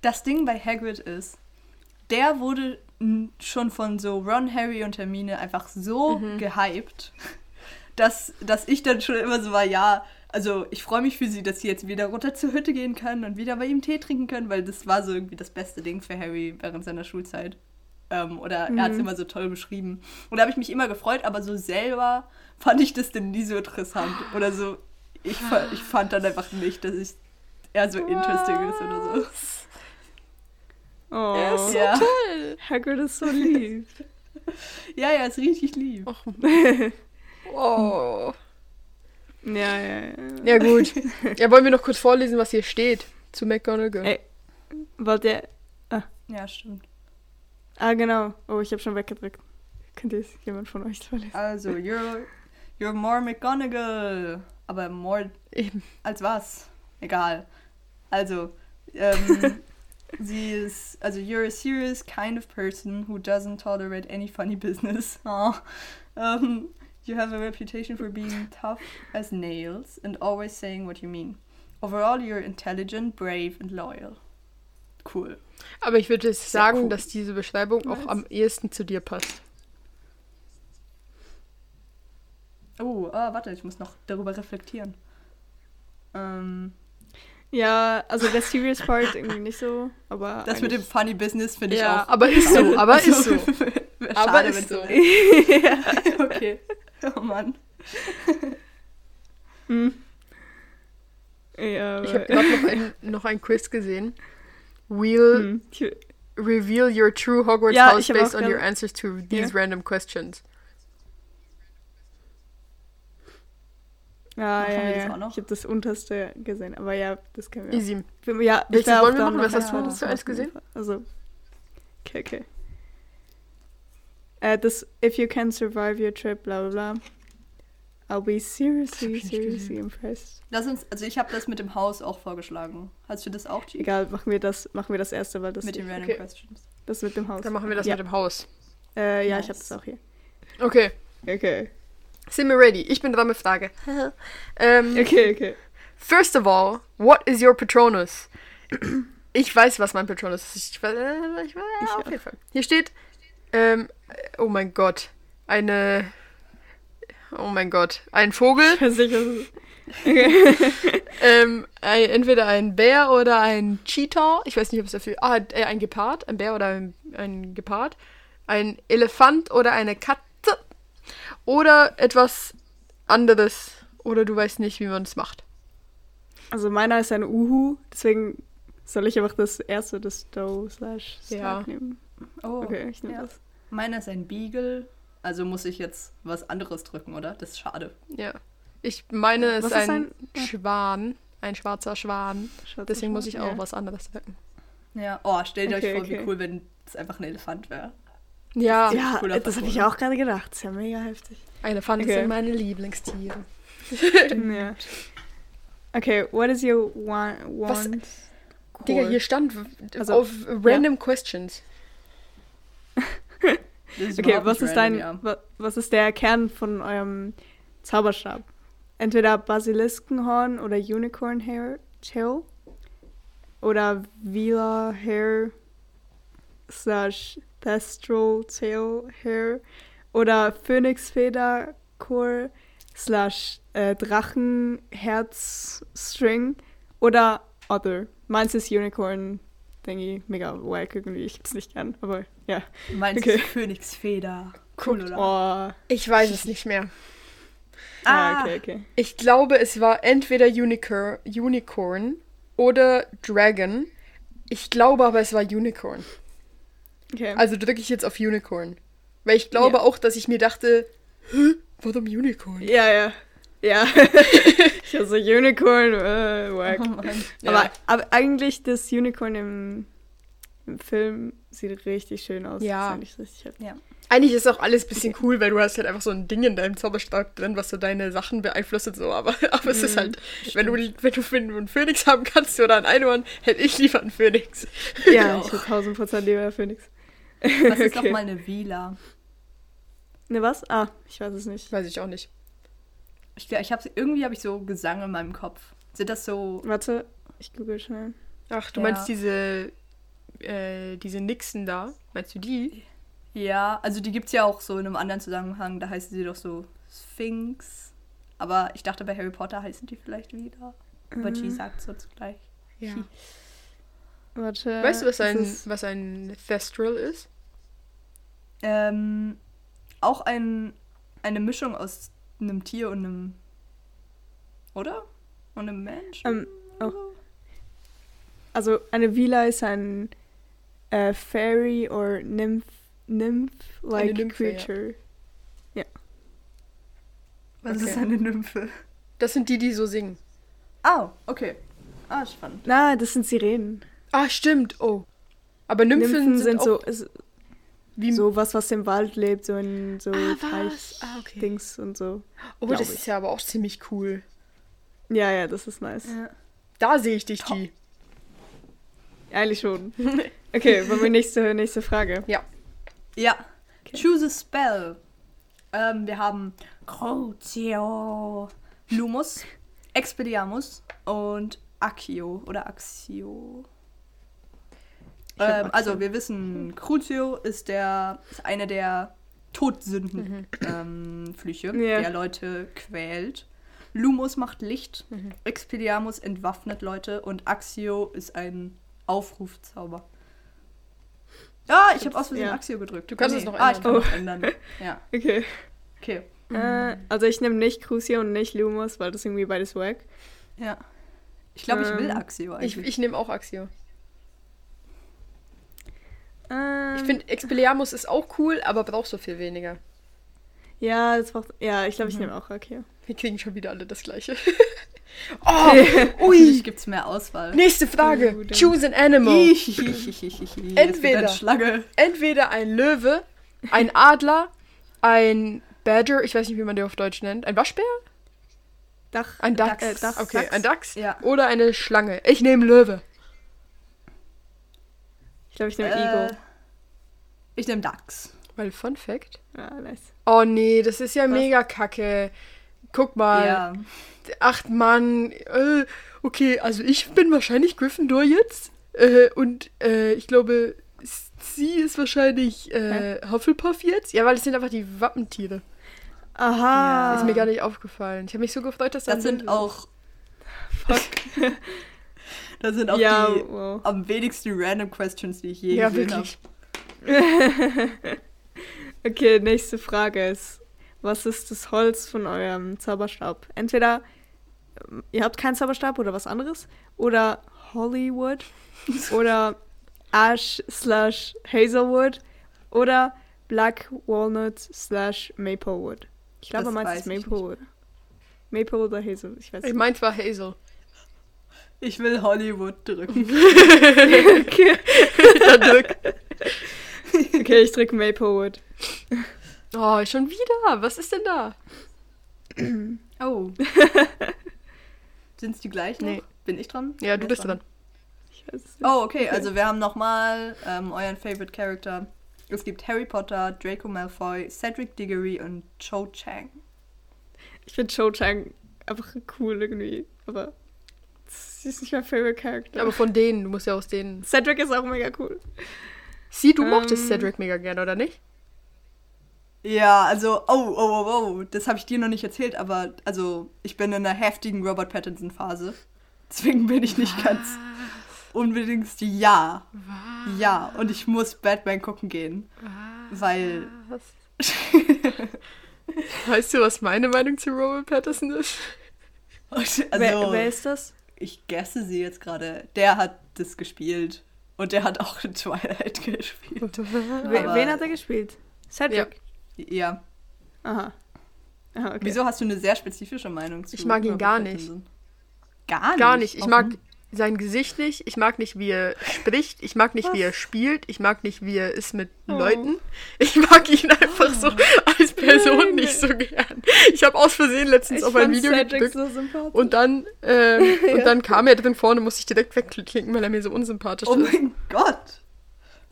Das Ding bei Hagrid ist, der wurde schon von so Ron, Harry und Hermine einfach so Mhm. gehypt, dass, dass ich dann schon immer so war, ja, also ich freue mich für sie, dass sie jetzt wieder runter zur Hütte gehen können und wieder bei ihm Tee trinken können, weil das war so irgendwie das beste Ding für Harry während seiner Schulzeit. Ähm, oder er hat es Mhm. immer so toll beschrieben. Und da habe ich mich immer gefreut, aber so selber fand ich das dann nie so interessant. Oder so, ich, ich fand dann einfach nicht, dass ich er so interesting ist oder so. Oh, Er ist so Ja. toll. Hagrid ist so lieb. Ja, ja, ist richtig lieb. Och. Oh. Ja, ja, ja. Ja, gut. Ja, wollen wir noch kurz vorlesen, was hier steht zu McGonagall? Ey. Wollt ihr. Ja, stimmt. Ah, genau. Oh, ich habe schon weggedrückt. Könnte es jemand von euch vorlesen? Also, you're, you're more McGonagall. Aber more Eben. als was? Egal. Also, ähm, sie ist, also, you're a serious kind of person who doesn't tolerate any funny business. Aw. Um, you have a reputation for being tough as nails and always saying what you mean. Overall, you're intelligent, brave and loyal. Cool. Aber ich würde sagen, cool. dass diese Beschreibung auch Nice. am ehesten zu dir passt. Oh, ah, warte, ich muss noch darüber reflektieren. Ähm, Ja, also der Serious Part irgendwie nicht so, aber. das mit dem Funny Business finde ich Ja, auch. aber ist so, aber ist so. Wär Aber schade, ist so. wäre. okay. Oh Mann. Hm. Ja, Ich habe gerade noch ein, noch ein Quiz gesehen. We'll Hm. Reveal your true Hogwarts Ja, house based on your answers to these Ja. random questions. Ja, Machen ja, ja. auch noch? Ich habe das unterste gesehen, aber ja, das können wir. Easy. auch. Ja, Welches auch wollen wir machen? Was hast du mal zuerst gesehen? Also, okay, okay. Äh, das If you can survive your trip, bla bla bla. I'll be seriously, ich seriously impressed. Lass uns, also ich habe das mit dem Haus auch vorgeschlagen. Hast du das auch, G? Egal, machen wir das, machen wir das erste, weil das Mit den random Okay. questions. das mit dem Haus. Dann machen wir das ja. mit dem Haus. Äh, ja, Nice. ich habe das auch hier. Okay, Okay. Sind wir ready? Ich bin dran mit Frage. ähm, Okay, okay. First of all, what is your Patronus? Ich weiß, was mein Patronus ist. Ich weiß, äh, ich weiß Ich auf jeden Fall. Hier steht, ähm, oh mein Gott, eine, oh mein Gott, ein Vogel, es ist. ähm, ein, entweder ein Bär oder ein Cheetah. Ich weiß nicht, ob es dafür, ah, äh, ein Gepard, ein Bär oder ein, ein Gepard, ein Elefant oder eine Katze oder etwas anderes oder du weißt nicht, wie man es macht. Also meiner ist ein Uhu, deswegen soll ich einfach das erste, das Doe slash Stark Ja. nehmen. Oh, Okay, ich nehme ja. das. Meiner ist ein Beagle. Also muss ich jetzt was anderes drücken, oder? Das ist schade. Ja. Ich meine, es ist ist ein, ein- Schwan, ein schwarzer Schwan. Schaut Deswegen sich muss ich auch ja. was anderes sagen. Ja. Oh, stellt Okay, euch vor, okay. wie cool, wenn es einfach ein Elefant wäre. Ja, Ja, Cooler das habe ich auch gerade gedacht. Das ist ja mega heftig. Elefanten Okay. sind meine Lieblingstiere. ja. Okay, what is your one, Was- one Digga, hier stand Also, auf random questions. Das ist Okay, was ist dein, random, wa- was ist der Kern von eurem Zauberstab? Entweder Basiliskenhorn oder Unicorn Hair Tail oder Vila Hair slash Thestral Tail Hair oder Phönixfeder Core slash äh, Drachenherz String oder Other. Meins ist Unicorn Thingy, mega wack irgendwie, ich hab's nicht gern, aber ja. ja. Meins Okay. ist Phönixfeder. Cool, oder? Oh, Ich weiß es nicht mehr. ah, Ah. okay, okay. Ich glaube, es war entweder Unicorn, Unicorn oder Dragon. Ich glaube aber, es war Unicorn. Okay. Also drücke ich jetzt auf Unicorn. Weil ich glaube Ja. auch, dass ich mir dachte, Hä, warum Unicorn? Ja, ja. Ja. ich also Unicorn, äh, wack. Oh Mann. Aber, aber eigentlich das Unicorn im, im Film sieht richtig schön aus. Ja. Eigentlich richtig heftig. Ja. Eigentlich ist auch alles ein bisschen cool, weil du hast halt einfach so ein Ding in deinem Zauberstab drin, was so deine Sachen beeinflusst und so. Aber, aber es ist Mhm, halt, wenn du, wenn du einen Phönix haben kannst oder ein Einhorn, hätte ich lieber einen Phönix. Ja, ich hätte 1000 Prozent lieber Phoenix. Was ist Okay. nochmal eine Vila? Ne, was? Ah, ich weiß es nicht. Weiß ich auch nicht. Ich, ich hab's, irgendwie habe ich so Gesang in meinem Kopf. Sind das so. Warte, ich google schnell. Ach, du Ja. meinst diese, äh, diese Nixen da? Meinst du die? Ja, also die gibt's ja auch so in einem anderen Zusammenhang. Da heißen sie doch so Sphinx. Aber ich dachte, bei Harry Potter heißen die vielleicht wieder. Aber G Mhm. sagt so zugleich. Ja. Warte. Weißt du, was ein, was ein Thestral ist? Ähm, auch ein, eine Mischung aus einem Tier und einem. Oder? Und einem Mensch? Ähm, oh. Also eine Vila ist ein äh, Fairy or Nymph, Nymph-like Nymphe, ja. creature. Was Okay. ist eine Nymphe? Das sind die, die so singen. Ah, okay. Ah, spannend. Na, das sind Sirenen. Ah, stimmt. Oh. Aber Nymphen, Nymphen sind, sind so, ist wie so was, was im Wald lebt, so in so Ah, was? Teich Ah, okay. Dings und so. Oh, das ich. ist ja aber auch ziemlich cool. Ja, ja, das ist nice. Ja. Da sehe ich dich, die. Eigentlich schon. Okay, wollen wir nächste, nächste Frage. Ja. Ja. Choose a spell. Ähm, wir haben Crucio, Lumus, Expelliarmus und Accio oder Axio. Ich Ähm, also wir wissen, Crucio ist der ist eine der Todsünden ähm, Flüche, der Leute quält. Lumus macht Licht, Expelliarmus entwaffnet Leute und Axio ist ein Aufrufzauber. Ja, ich habe aus Versehen Ja. Axio gedrückt. Du kannst Ah, es noch Ah, ich kann ändern. noch ändern. Ja, Okay. okay. Äh, also ich nehme nicht Crucio und nicht Lumos, weil das irgendwie beides wack. Ja. Ich glaube, ich will Ähm, Axio Ich, eigentlich. ich nehme auch Axio. Ähm, Ich finde, Expelliarmus ist auch cool, aber braucht so viel weniger. Ja, das braucht. Ja, ich Mhm. glaube, ich nehme auch okay. Wir kriegen schon wieder alle das gleiche. oh, ui. Hoffentlich gibt es mehr Auswahl. Nächste Frage. Uh, Choose an animal. Entweder. Schlange. Entweder ein Löwe, ein Adler, ein Badger, ich weiß nicht, wie man den auf Deutsch nennt, ein Waschbär, Dach. ein Dachs, Dachs. Äh, Dach- okay, Dachs. ein Dachs Ja. oder eine Schlange. Ich nehme Löwe. Ich glaube, ich nehme Äh, Eagle. ich nehme Dachs. Weil Fun Fact. Ah, nice. Oh nee, das ist ja Was? mega kacke. Guck mal. Ja. Ach Mann, äh, okay, also ich bin wahrscheinlich Gryffindor jetzt. Äh, und äh, ich glaube, sie ist wahrscheinlich äh, Hufflepuff jetzt. Ja, weil es sind einfach die Wappentiere. Aha. Ist mir gar nicht aufgefallen. Ich habe mich so gefreut, dass da Das ein sind auch. das sind auch ja, die wow. am wenigsten random Questions, die ich je Ja, gesehen wirklich. Okay, nächste Frage ist: Was ist das Holz von eurem Zauberstab? Entweder ähm, ihr habt keinen Zauberstab oder was anderes, oder Hollywood, oder Ash slash Hazelwood, oder Black Walnut slash Maplewood. Ich glaube, Das man meint weiß es ich nicht. Maplewood. Maple oder Hazel, ich weiß Ich nicht. mein zwar Hazel. Ich will Hollywood drücken. okay. Dann drück. okay, ich drücke Maplewood. Oh, schon wieder. Was ist denn da? Oh. Sind es die gleichen? Nee. Bin ich dran? Ja, du bist ist dran. Ich weiß es nicht. Oh, okay, also wir haben nochmal ähm, euren Favorite Character. Es gibt Harry Potter, Draco Malfoy, Cedric Diggory und Cho Chang. Ich finde Cho Chang einfach cool irgendwie, aber sie ist nicht mein Favorite Character. Aber von denen, du musst ja aus denen. Cedric ist auch mega cool. Sie, du Ähm. mochtest Cedric mega gerne, oder nicht? Ja, also, oh, oh, oh, oh, das habe ich dir noch nicht erzählt, aber also ich bin in einer heftigen Robert Pattinson-Phase. Deswegen bin ich nicht ganz unbedingt ja. Ja, und ich muss Batman gucken gehen. Weil, Was? weißt du, was meine Meinung zu Robert Patterson ist? also, wer, wer ist das? Ich gesse sie jetzt gerade. Der hat das gespielt. Und der hat auch in Twilight gespielt. Aber- wen hat er gespielt? Cedric. Ja. Aha. Aha, okay. Wieso hast du eine sehr spezifische Meinung zu Ich mag ihn gar nicht. Gar nicht? Gar nicht. Ich mag sein Gesicht nicht. Ich mag nicht, wie er spricht. Ich mag nicht, wie er spielt. Ich mag nicht, wie er ist mit Oh. Leuten. Ich mag ihn einfach so als Person nicht so gern. Ich habe aus Versehen letztens ich auf ein Video Cedric gedrückt. so. Und dann, ähm, und dann kam er drin vorne, musste ich direkt wegklicken, weil er mir so unsympathisch Oh ist. mein Gott.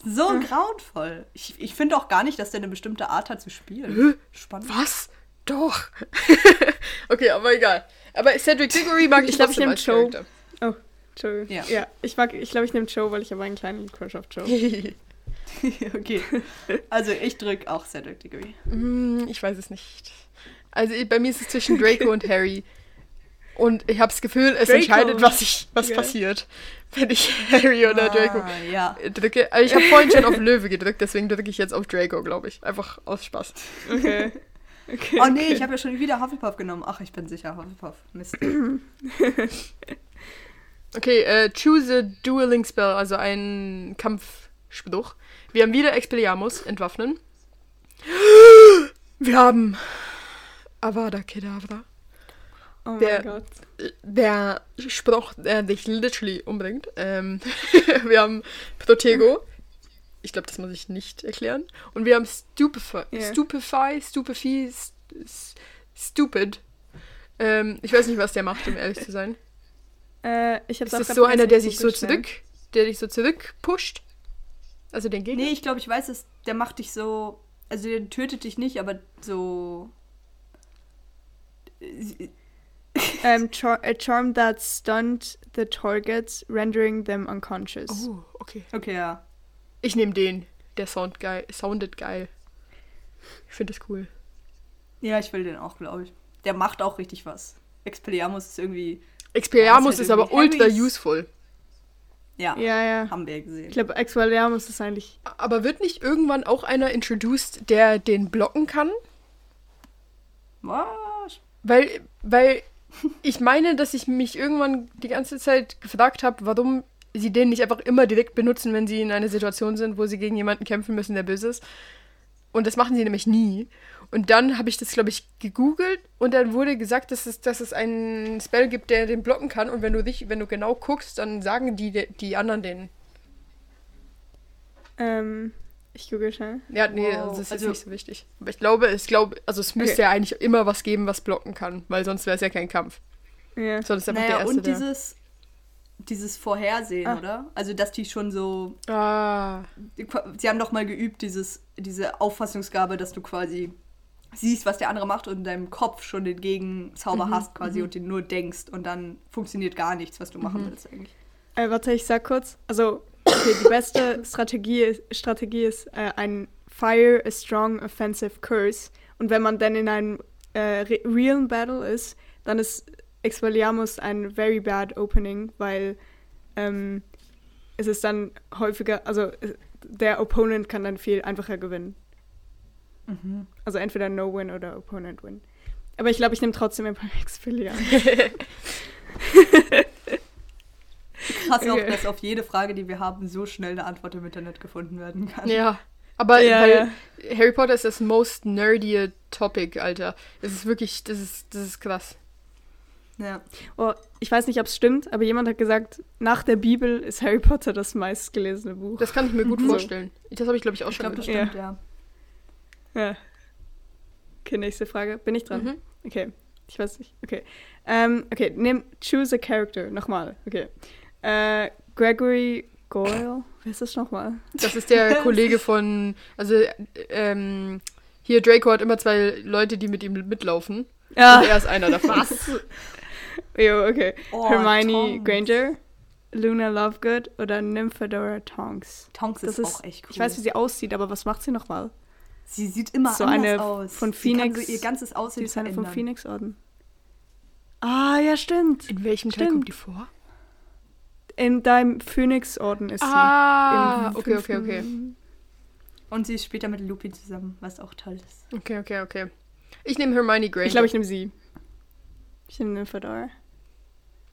So grauenvoll. Ich, ich finde auch gar nicht, dass der eine bestimmte Art hat zu spielen. Spannend. Was? Doch. okay, aber egal. Aber Cedric Diggory mag ich, Ich glaub, ich trotzdem nehm als Joe. Charakter. Oh, Entschuldigung. Ja. Ja. ich mag, ich glaube, ich nehme Joe, weil ich habe einen kleinen Crush auf Joe. okay. Also ich drücke auch Cedric Diggory. Hm, ich weiß es nicht. Also bei mir ist es zwischen Draco und Harry. Und ich habe das Gefühl, es Draco. entscheidet, was, ich, was Okay. passiert, wenn ich Harry oder Draco Ah, ja. drücke. Also ich habe vorhin schon auf Löwe gedrückt, deswegen drücke ich jetzt auf Draco, glaube ich. Einfach aus Spaß. Okay. okay Oh nee, okay. ich habe ja schon wieder Hufflepuff genommen. Ach, ich bin sicher Hufflepuff. Mist. Okay, äh, choose a dueling spell, also ein Kampf, Spruch. Wir haben wieder Expelliarmus entwaffnen. Wir haben Avada Kedavra. Oh Der- mein Gott. Der Spruch, der dich literally umbringt. Ähm, wir haben Protego. Ich glaube, das muss ich nicht erklären. Und wir haben Stupefy. Ja. Stupefy, Stupefy, st st Stupid. Ähm, ich weiß nicht, was der macht, um ehrlich zu sein. Äh, Ist auch das so einer, der sich so zurück, der dich so zurück pusht? Also den Gegner? Nee, ich glaube, ich weiß es. Der macht dich so. Also, der tötet dich nicht, aber so. Ähm, char a charm that stunned the targets, rendering them unconscious. Oh, okay. Okay, ja. Ich nehme den. Der sound geil, soundet geil. Ich finde das cool. Ja, ich will den auch, glaube ich. Der macht auch richtig was. Expelliarmus ist irgendwie. Expelliarmus ist ist halt aber irgendwie ultra useful. Ja, Ja, ja. haben wir gesehen. Ich glaube, Expelliarmus ist eigentlich. Aber wird nicht irgendwann auch einer introduced, der den blocken kann? Was? Weil, weil ich meine, dass ich mich irgendwann die ganze Zeit gefragt habe, warum sie den nicht einfach immer direkt benutzen, wenn sie in einer Situation sind, wo sie gegen jemanden kämpfen müssen, der böse ist. Und das machen sie nämlich nie. Und dann habe ich das, glaube ich, gegoogelt und dann wurde gesagt, dass es, dass es einen Spell gibt, der den blocken kann. Und wenn du dich, wenn du genau guckst, dann sagen die, die anderen den. Ähm, ich google schnell. Ja, nee, Wow. das ist jetzt Also- nicht so wichtig. Aber ich glaube, ich glaube, also es müsste Okay. ja eigentlich immer was geben, was blocken kann, weil sonst wäre es ja kein Kampf. Ja. Sonst ist einfach Naja, der erste. und dieses. Dieses Vorhersehen, Ah. oder? Also, dass die schon so. Ah, Sie haben doch mal geübt, dieses, diese Auffassungsgabe, dass du quasi siehst, was der andere macht und in deinem Kopf schon den Gegenzauber Mhm, hast quasi und den nur denkst und dann funktioniert gar nichts, was du machen Mhm. willst eigentlich. Äh, warte, ich sag kurz. Also, okay, die beste Strategie ist, Strategie ist äh, ein Fire a strong offensive curse. Und wenn man dann in einem äh, re realen Battle ist, dann ist Expelliarmus ein very bad opening, weil ähm, es ist dann häufiger, also äh, der Opponent kann dann viel einfacher gewinnen. Also entweder No Win oder Opponent Win. Aber ich glaube, ich nehme trotzdem immer Expelliarmus. Krass auch, Okay. dass auf jede Frage, die wir haben, so schnell eine Antwort im Internet gefunden werden kann. ja. Aber Ja, weil ja. Harry Potter ist das most nerdy Topic, Alter. Es ist wirklich, das ist, das ist krass. Ja. Oh, ich weiß nicht, ob es stimmt, aber jemand hat gesagt, nach der Bibel ist Harry Potter das meistgelesene Buch. Das kann ich mir gut So. vorstellen. Das habe ich, glaube ich, auch Ich schon glaube, das gehört. stimmt, ja. Ja. Okay, nächste Frage. Bin ich dran? Mhm. Okay. Ich weiß nicht. Okay. Ähm, okay, nimm Choose a Character. Nochmal. Okay. Äh, Gregory Goyle. Wer ist das nochmal? Das ist der Kollege von, also ähm, hier Draco hat immer zwei Leute, die mit ihm mitlaufen. Ja. Und er ist einer davon. Jo, okay. Oh, Hermione Tonks. Granger, Luna Lovegood oder Nymphadora Tonks. Tonks ist, ist, auch echt cool. ich weiß, wie sie aussieht, aber was macht sie nochmal? Sie sieht immer so anders eine aus. von Sie kann Phoenix- so ihr ganzes Aussehen Sie ist eine vom. Phoenix-Orden. Ah, ja, stimmt. In welchem Teil Stimmt. kommt die vor? In deinem Phoenix-Orden ist Ah, sie. Im okay, okay, okay. Und sie ist später mit Lupin zusammen, was auch toll ist. Okay, okay, okay. Ich nehme Hermione Granger. Ich glaube, ich nehme sie. Ich nehme Nymphadora.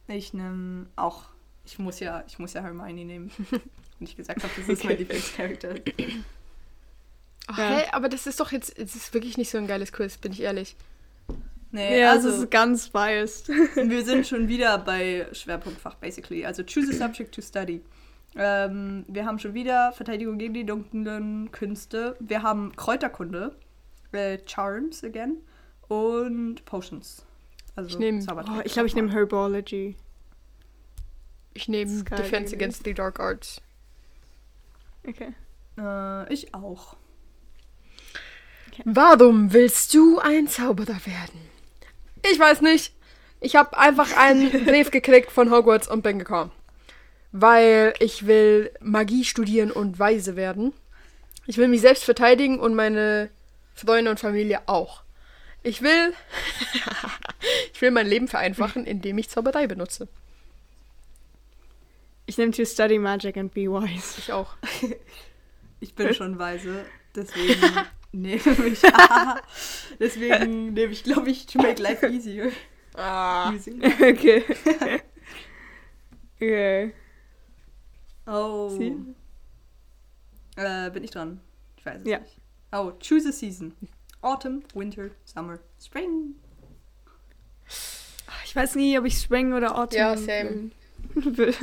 Ich nehme auch. Ich muss ja, ich muss ja Hermione nehmen. Und ich gesagt habe, das ist mein Lieblingscharakter. Ach, Ja. hä? Aber das ist doch jetzt, es ist wirklich nicht so ein geiles Quiz, bin ich ehrlich. Nee, ja, also das ist ganz biased. wir sind schon wieder bei Schwerpunktfach, basically. Also choose a subject to study. Ähm, wir haben schon wieder Verteidigung gegen die dunklen Künste. Wir haben Kräuterkunde, äh, Charms again und Potions. Also Ich nehm- Oh, ich glaube, ich nehme Herbology. Ich nehme Defense. Against the Dark Arts. Okay. Äh, ich auch. Warum willst du ein Zauberer werden? Ich weiß nicht. Ich habe einfach einen Brief gekriegt von Hogwarts und bin gekommen. Weil ich will Magie studieren und weise werden. Ich will mich selbst verteidigen und meine Freunde und Familie auch. Ich will. ich will mein Leben vereinfachen, indem ich Zauberei benutze. Ich nehme to study magic and be wise. Ich auch. Ich bin schon weise, deswegen nehme ich. deswegen nehme ich, glaube ich, to make life easier. Ah. Okay. okay. Oh. Sie? Äh, bin ich dran? Ich weiß es Ja. nicht. Oh, choose a season. Autumn, Winter, Summer, Spring. Ich weiß nie, ob ich Spring oder Autumn Ja, same.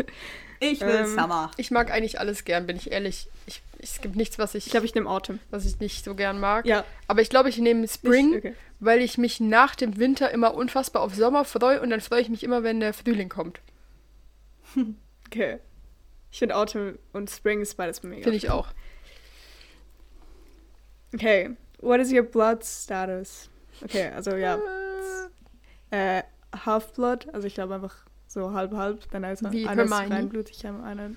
will. Ich will Ähm, Summer. Ich mag eigentlich alles gern, bin ich ehrlich. Ich, es gibt nichts, was ich, Ich glaube, ich nehme Autumn. was ich nicht so gern mag. Ja. Aber ich glaube, ich nehme Spring, Ich, okay. weil ich mich nach dem Winter immer unfassbar auf Sommer freue und dann freue ich mich immer, wenn der Frühling kommt. okay. Ich finde Autumn und Spring ist beides mega. Finde ich auch. Okay. What is your blood status? Okay, also ja. Äh, Half-Blood, also ich glaube einfach so halb-halb. Dann also Wie einer ist Hermione? reinblutig, einer.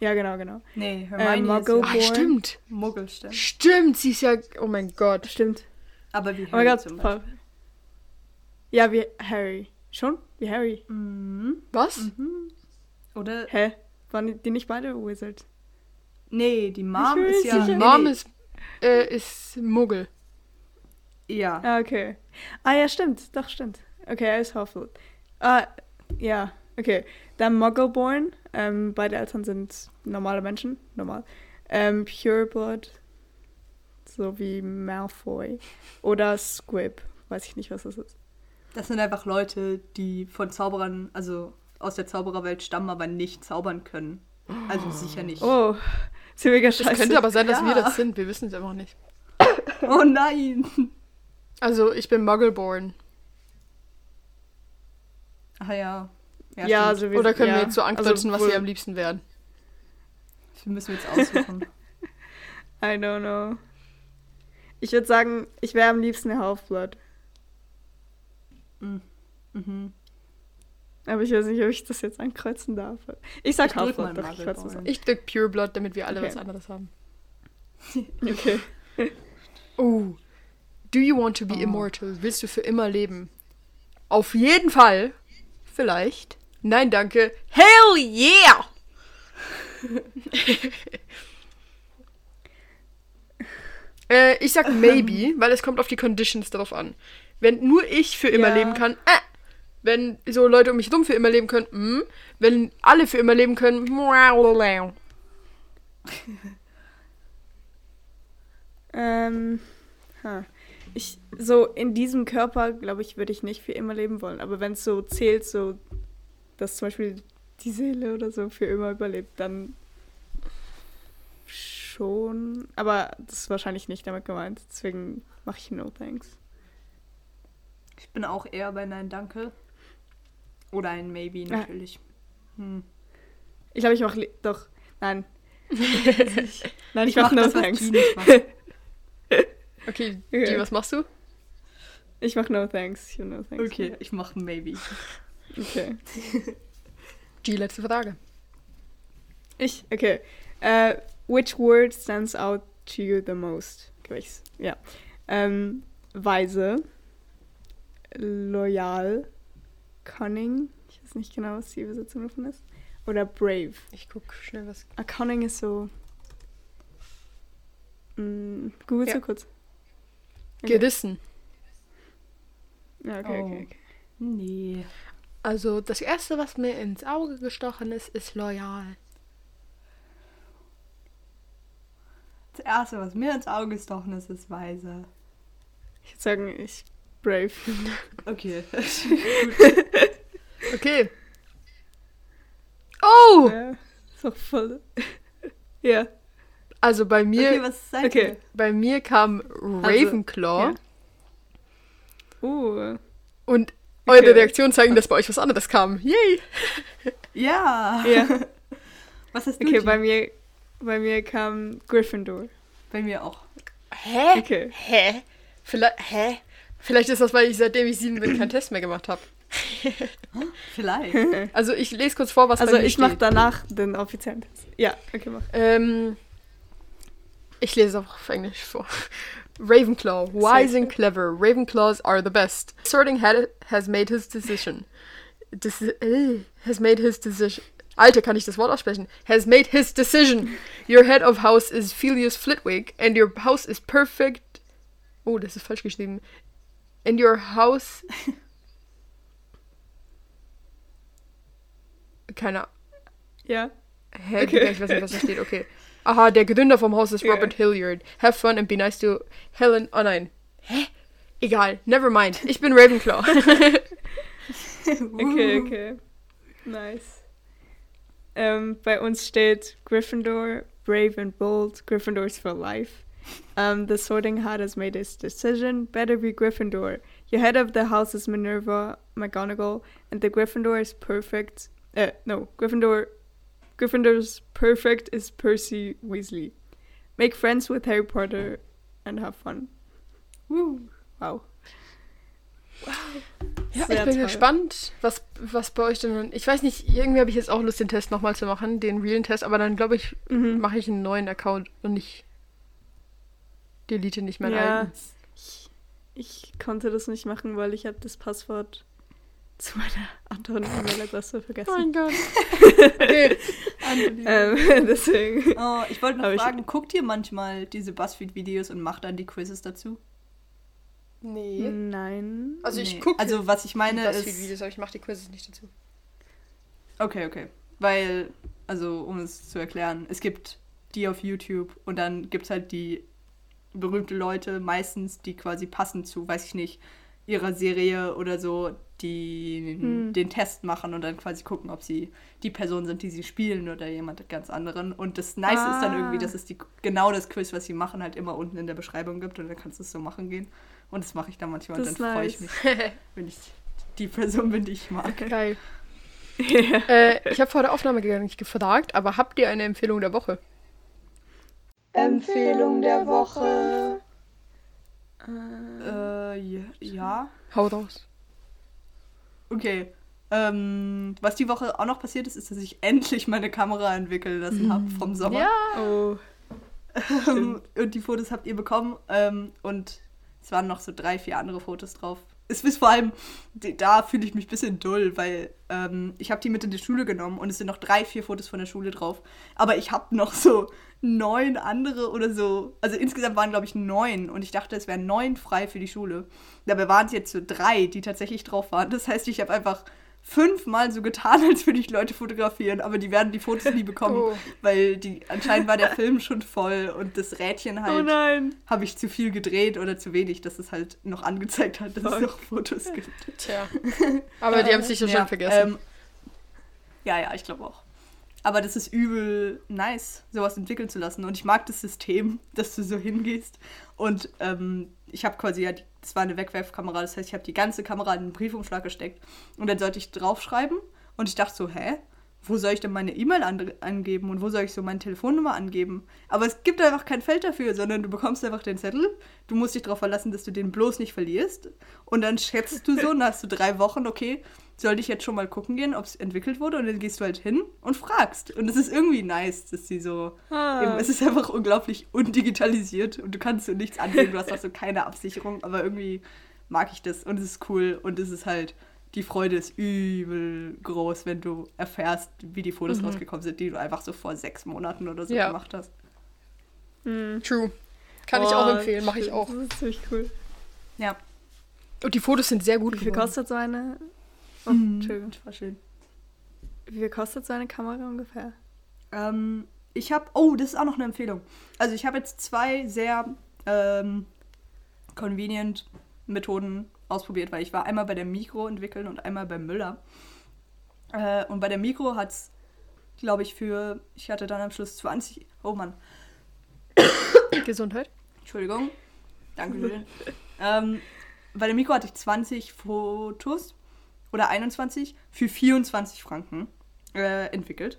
Ja, genau, genau. Nee, Äh, Hermione ist Muggle- ja Ah, stimmt. Muggel, stimmt. Stimmt, sie ist ja. Oh mein Gott. Stimmt. Aber wie Oh mein Harry Gott, zum. Beispiel. Ja, wie Harry. Schon? Wie Harry. Mhm. Was? Oder? Hä? Waren die nicht beide Wizards? Nee, die Mom ist ja. Die Mom nee. ist, äh, ist Muggel. Ja. Ah, okay. Ah, ja, stimmt. Doch, stimmt. Okay, er ist Half-Blood. Ah, ja, okay. Dann Muggleborn. Ähm, beide Eltern sind normale Menschen. Normal. Ähm, Pureblood. So wie Malfoy. Oder Squib. Weiß ich nicht, was das ist. Das sind einfach Leute, die von Zauberern, also aus der Zaubererwelt stammen, aber nicht zaubern können. Also sicher nicht. Oh, ist ja mega Es scheiße. könnte aber sein, dass Ja. wir das sind. Wir wissen es einfach nicht. Oh nein! Also, ich bin Muggleborn. Ach ja. ja, stimmt. also wir, Oder können ja, wir jetzt so ankreuzen, also was sie wohl- am liebsten wären? Das müssen wir jetzt aussuchen. I don't know. Ich würde sagen, ich wäre am liebsten eine Half-Blood. mhm. Aber ich weiß nicht, ob ich das jetzt ankreuzen darf. Ich sag Ich drück Half-Blood, ich an. Ich drück Pureblood, damit wir alle Okay. was anderes haben. Okay. Oh. Do you want to be Oh. immortal? Willst du für immer leben? Auf jeden Fall. Vielleicht. Nein, danke. Hell yeah! äh, ich sag maybe, weil es kommt auf die Conditions drauf an. Wenn nur ich für immer Ja. leben kann, äh. Wenn so Leute um mich rum für immer leben können, mm. Wenn alle für immer leben können, Ähm, ich, so in diesem Körper, glaube ich, würde ich nicht für immer leben wollen. Aber wenn es so zählt, so, dass zum Beispiel die Seele oder so für immer überlebt, dann schon. Aber das ist wahrscheinlich nicht damit gemeint. Deswegen mache ich No Thanks. Ich bin auch eher bei Nein, danke. Oder ein Maybe Ah. natürlich. Hm. Ich glaube, ich mache doch. Nein. Nein, ich, mache mach No das, Thanks. Okay, Okay. die, was machst du? Ich mache No Thanks. No Thanks. Okay, ich mache ein Maybe. Okay. Die letzte Frage. Ich, okay. Äh, which word stands out to you the most? Okay, ich's- ja. Ähm, weise, loyal, cunning. Ich weiß nicht genau, was die Übersetzung davon ist. Oder brave. Ich guck schnell was. Ah, cunning ist so. Mm, Google Ja. so kurz. Okay. Gerissen. Ja, okay, Oh. okay, okay. Nee. Also das erste, was mir ins Auge gestochen ist, ist loyal. Das erste, was mir ins Auge gestochen ist, ist weise. Ich würde sagen, ich brave. Okay. Okay. Oh! Ja, ist auch voll. ja. Also bei mir, okay, was seid Okay. bei mir kam Ravenclaw ja. Uh. und Okay. eure Reaktionen zeigen, dass bei euch was anderes kam. Yay! ihr? Ja. Ja. Was hast du? Okay, bei mir, bei mir kam Gryffindor. bei mir auch. Hä? Okay. Hä? Vielleicht, hä? Vielleicht ist das, weil ich seitdem ich sieben bin keinen Test mehr gemacht habe. Vielleicht. Also ich lese kurz vor, was Also bei mir ich mache danach den offiziellen Test. Ja, okay, mach. Ähm, ich lese auch auf Englisch vor. Ravenclaw, wise and clever. Ravenclaws are the best. Sorting Hat has made his decision. Dis äh, has made his decision. Alter, kann ich das Wort aussprechen? Has made his decision. Your head of house is Filius Flitwick, and your house is perfect. Oh, das ist falsch geschrieben. And your house. Keine Ahnung. Ja. Hä? Okay. Ich weiß nicht, was da steht. Okay. Aha, der Gründer vom Haus ist Robert yeah. Hilliard. Have fun and be nice to Helen. Oh nein. Hä? Egal. Never mind. Ich bin Ravenclaw. okay, okay. Nice. Ähm, bei uns steht Gryffindor, brave and bold. Gryffindor's for life. Um, the Sorting Hat has made its decision. Better be Gryffindor. Your head of the house is Minerva McGonagall, and the Gryffindor is perfect. Uh, no, Gryffindor. Gryffindor's perfect is Percy Weasley. Make friends with Harry Potter and have fun. Woo! Wow. Wow. Ja, Sehr ich bin toll. gespannt, was, was bei euch denn. Ich weiß nicht, irgendwie habe ich jetzt auch Lust, den Test nochmal zu machen, den realen Test, aber dann glaube ich, mhm. mache ich einen neuen Account und nicht delete nicht meinen ja, alten. Ich, ich konnte das nicht machen, weil ich habe das Passwort zu meiner anderen E-Mail-Adresse vergessen. Oh mein Gott. okay. ähm, deswegen. Oh, ich wollte noch fragen, ich, guckt ihr manchmal diese Buzzfeed-Videos und macht dann die Quizzes dazu? Nee. Nein. Also ich nee. gucke. Also was ich meine ist. Videos, aber ich mache die Quizzes nicht dazu. Okay, okay. Weil, also um es zu erklären, es gibt die auf YouTube und dann gibt es halt die berühmte Leute, meistens, die quasi passen zu, weiß ich nicht, ihrer Serie oder so, die hm. den Test machen und dann quasi gucken, ob sie die Person sind, die sie spielen oder jemand ganz anderen. Und das Nice ah. ist dann irgendwie, ah. dass es die, genau das Quiz, was sie machen, halt immer unten in der Beschreibung gibt und dann kannst du es so machen gehen. Und das mache ich dann manchmal das und dann nice. freue ich mich, wenn ich die Person bin, die ich mag. Geil. äh, ich habe vor der Aufnahme gar nicht gefragt, aber habt ihr eine Empfehlung der Woche? Empfehlung der Woche. Äh, ja. Hau raus. Okay. Ähm, was die Woche auch noch passiert ist, ist, dass ich endlich meine Kamera entwickeln lassen habe vom Sommer. Ja. Oh. Und die Fotos habt ihr bekommen. Ähm, und es waren noch so drei, vier andere Fotos drauf. Es ist vor allem, da fühle ich mich ein bisschen dull, weil ähm, ich habe die mit in die Schule genommen und es sind noch drei, vier Fotos von der Schule drauf. Aber ich habe noch so neun andere oder so. Also insgesamt waren, glaube ich, neun und ich dachte, es wären neun frei für die Schule. Dabei waren es jetzt so drei, die tatsächlich drauf waren. Das heißt, ich habe einfach fünfmal so getan, als würde ich Leute fotografieren, aber die werden die Fotos nie bekommen, oh. weil die anscheinend war der Film schon voll und das Rädchen oh halt oh habe ich zu viel gedreht oder zu wenig, dass es halt noch angezeigt hat, dass Fuck. es noch Fotos gibt. Tja. Aber die haben sich ja schon vergessen. Ähm, ja, ja, ich glaube auch. Aber das ist übel nice, sowas entwickeln zu lassen. Und ich mag das System, dass du so hingehst. Und ähm, ich habe quasi ja das war eine Wegwerfkamera, das heißt, ich habe die ganze Kamera in einen Briefumschlag gesteckt und dann sollte ich draufschreiben und ich dachte so, hä? Wo soll ich denn meine E-Mail an angeben und wo soll ich so meine Telefonnummer angeben? Aber es gibt einfach kein Feld dafür, sondern du bekommst einfach den Zettel, du musst dich darauf verlassen, dass du den bloß nicht verlierst und dann schätzt du so hast du drei Wochen, okay, sollte ich jetzt schon mal gucken gehen, ob es entwickelt wurde und dann gehst du halt hin und fragst. Und es ist irgendwie nice, dass sie so. Ah. Eben, es ist einfach unglaublich undigitalisiert und du kannst so nichts angehen, du hast auch so keine Absicherung, aber irgendwie mag ich das und es ist cool und es ist halt. Die Freude ist übel groß, wenn du erfährst, wie die Fotos mhm. rausgekommen sind, die du einfach so vor sechs Monaten oder so ja. gemacht hast. Mhm. True. Kann oh, ich auch empfehlen, mache ich auch. Das ist ziemlich cool. Ja. Und die Fotos sind sehr gut Wie viel kostet so eine? Oh, mhm. Entschuldigung. Das war schön. Wie viel kostet so eine Kamera ungefähr? Ähm, ich habe, oh, das ist auch noch eine Empfehlung. Also ich habe jetzt zwei sehr ähm, convenient Methoden ausprobiert, weil ich war einmal bei der Mikro entwickeln und einmal beim Müller. Äh, und bei der Mikro hat es, glaube ich, für, ich hatte dann am Schluss 20, oh Mann. Gesundheit. Entschuldigung. Danke, Julian. ähm, bei der Mikro hatte ich 20 Fotos oder 21 für 24 Franken äh, entwickelt.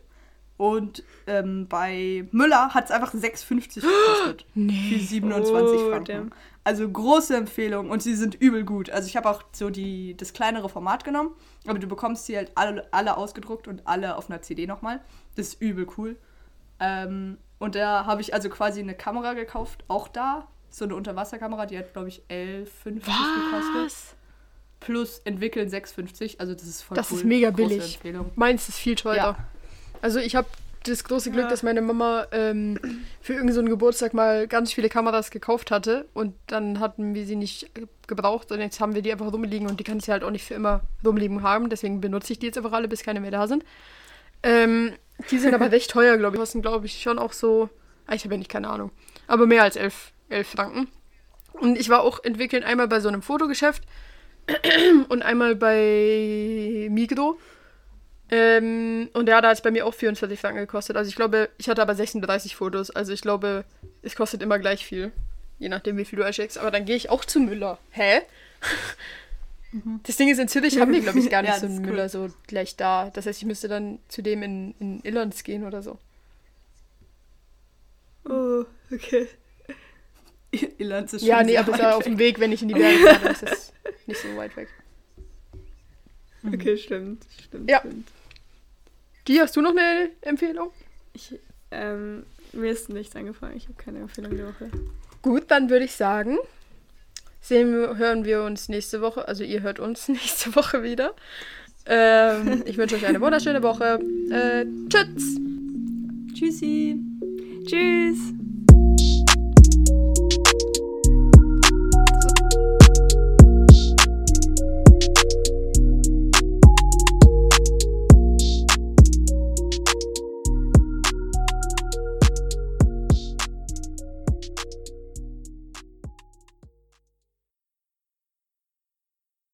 Und ähm, bei Müller hat es einfach 6,50 gekostet. Nee. Für 27 oh, Franken. Damn. Also große Empfehlung und sie sind übel gut. Also ich habe auch so die, das kleinere Format genommen, aber du bekommst sie halt alle, alle ausgedruckt und alle auf einer CD nochmal. Das ist übel cool. Ähm, und da habe ich also quasi eine Kamera gekauft, auch da. So eine Unterwasserkamera, die hat, glaube ich, 11,50 gekostet plus entwickeln 6,50. Also das ist voll Das cool. ist mega billig. Meins ist viel teurer. Ja. Also ich habe das große Glück, ja. dass meine Mama ähm, für irgendeinen so Geburtstag mal ganz viele Kameras gekauft hatte und dann hatten wir sie nicht gebraucht und jetzt haben wir die einfach rumliegen und die kann ich halt auch nicht für immer rumliegen haben. Deswegen benutze ich die jetzt einfach alle, bis keine mehr da sind. Ähm, die sind aber recht teuer, glaube ich. Kosten, glaube ich, schon auch so. Ah, ich habe ja nicht keine Ahnung. Aber mehr als 11, 11 Franken. Und ich war auch entwickeln einmal bei so einem Fotogeschäft und einmal bei Migro. Ähm, und der hat jetzt bei mir auch 24 Franken gekostet. Also ich glaube, ich hatte aber 36 Fotos. Also ich glaube, es kostet immer gleich viel. Je nachdem, wie viel du erschickst. Aber dann gehe ich auch zu Müller. Hä? Das Ding ist, in Zürich haben wir, glaube ich, gar nicht Ja, so einen cool. Müller so gleich da. Das heißt, ich müsste dann zu dem in, in Illands gehen oder so. Oh, okay. Irland ist Ja, schon nee, sehr aber war auf dem Weg, wenn ich in die Berge fahre, ist das nicht so weit weg. Okay, stimmt. Stimmt, Ja. stimmt. Die, hast du noch eine Empfehlung? Ich, ähm, mir ist nichts eingefallen. Ich habe keine Empfehlung der Woche. Gut, dann würde ich sagen, sehen wir, hören wir uns nächste Woche, also ihr hört uns nächste Woche wieder. Ähm, ich wünsche euch eine wunderschöne Woche. Äh, tschüss! Tschüssi. Tschüss!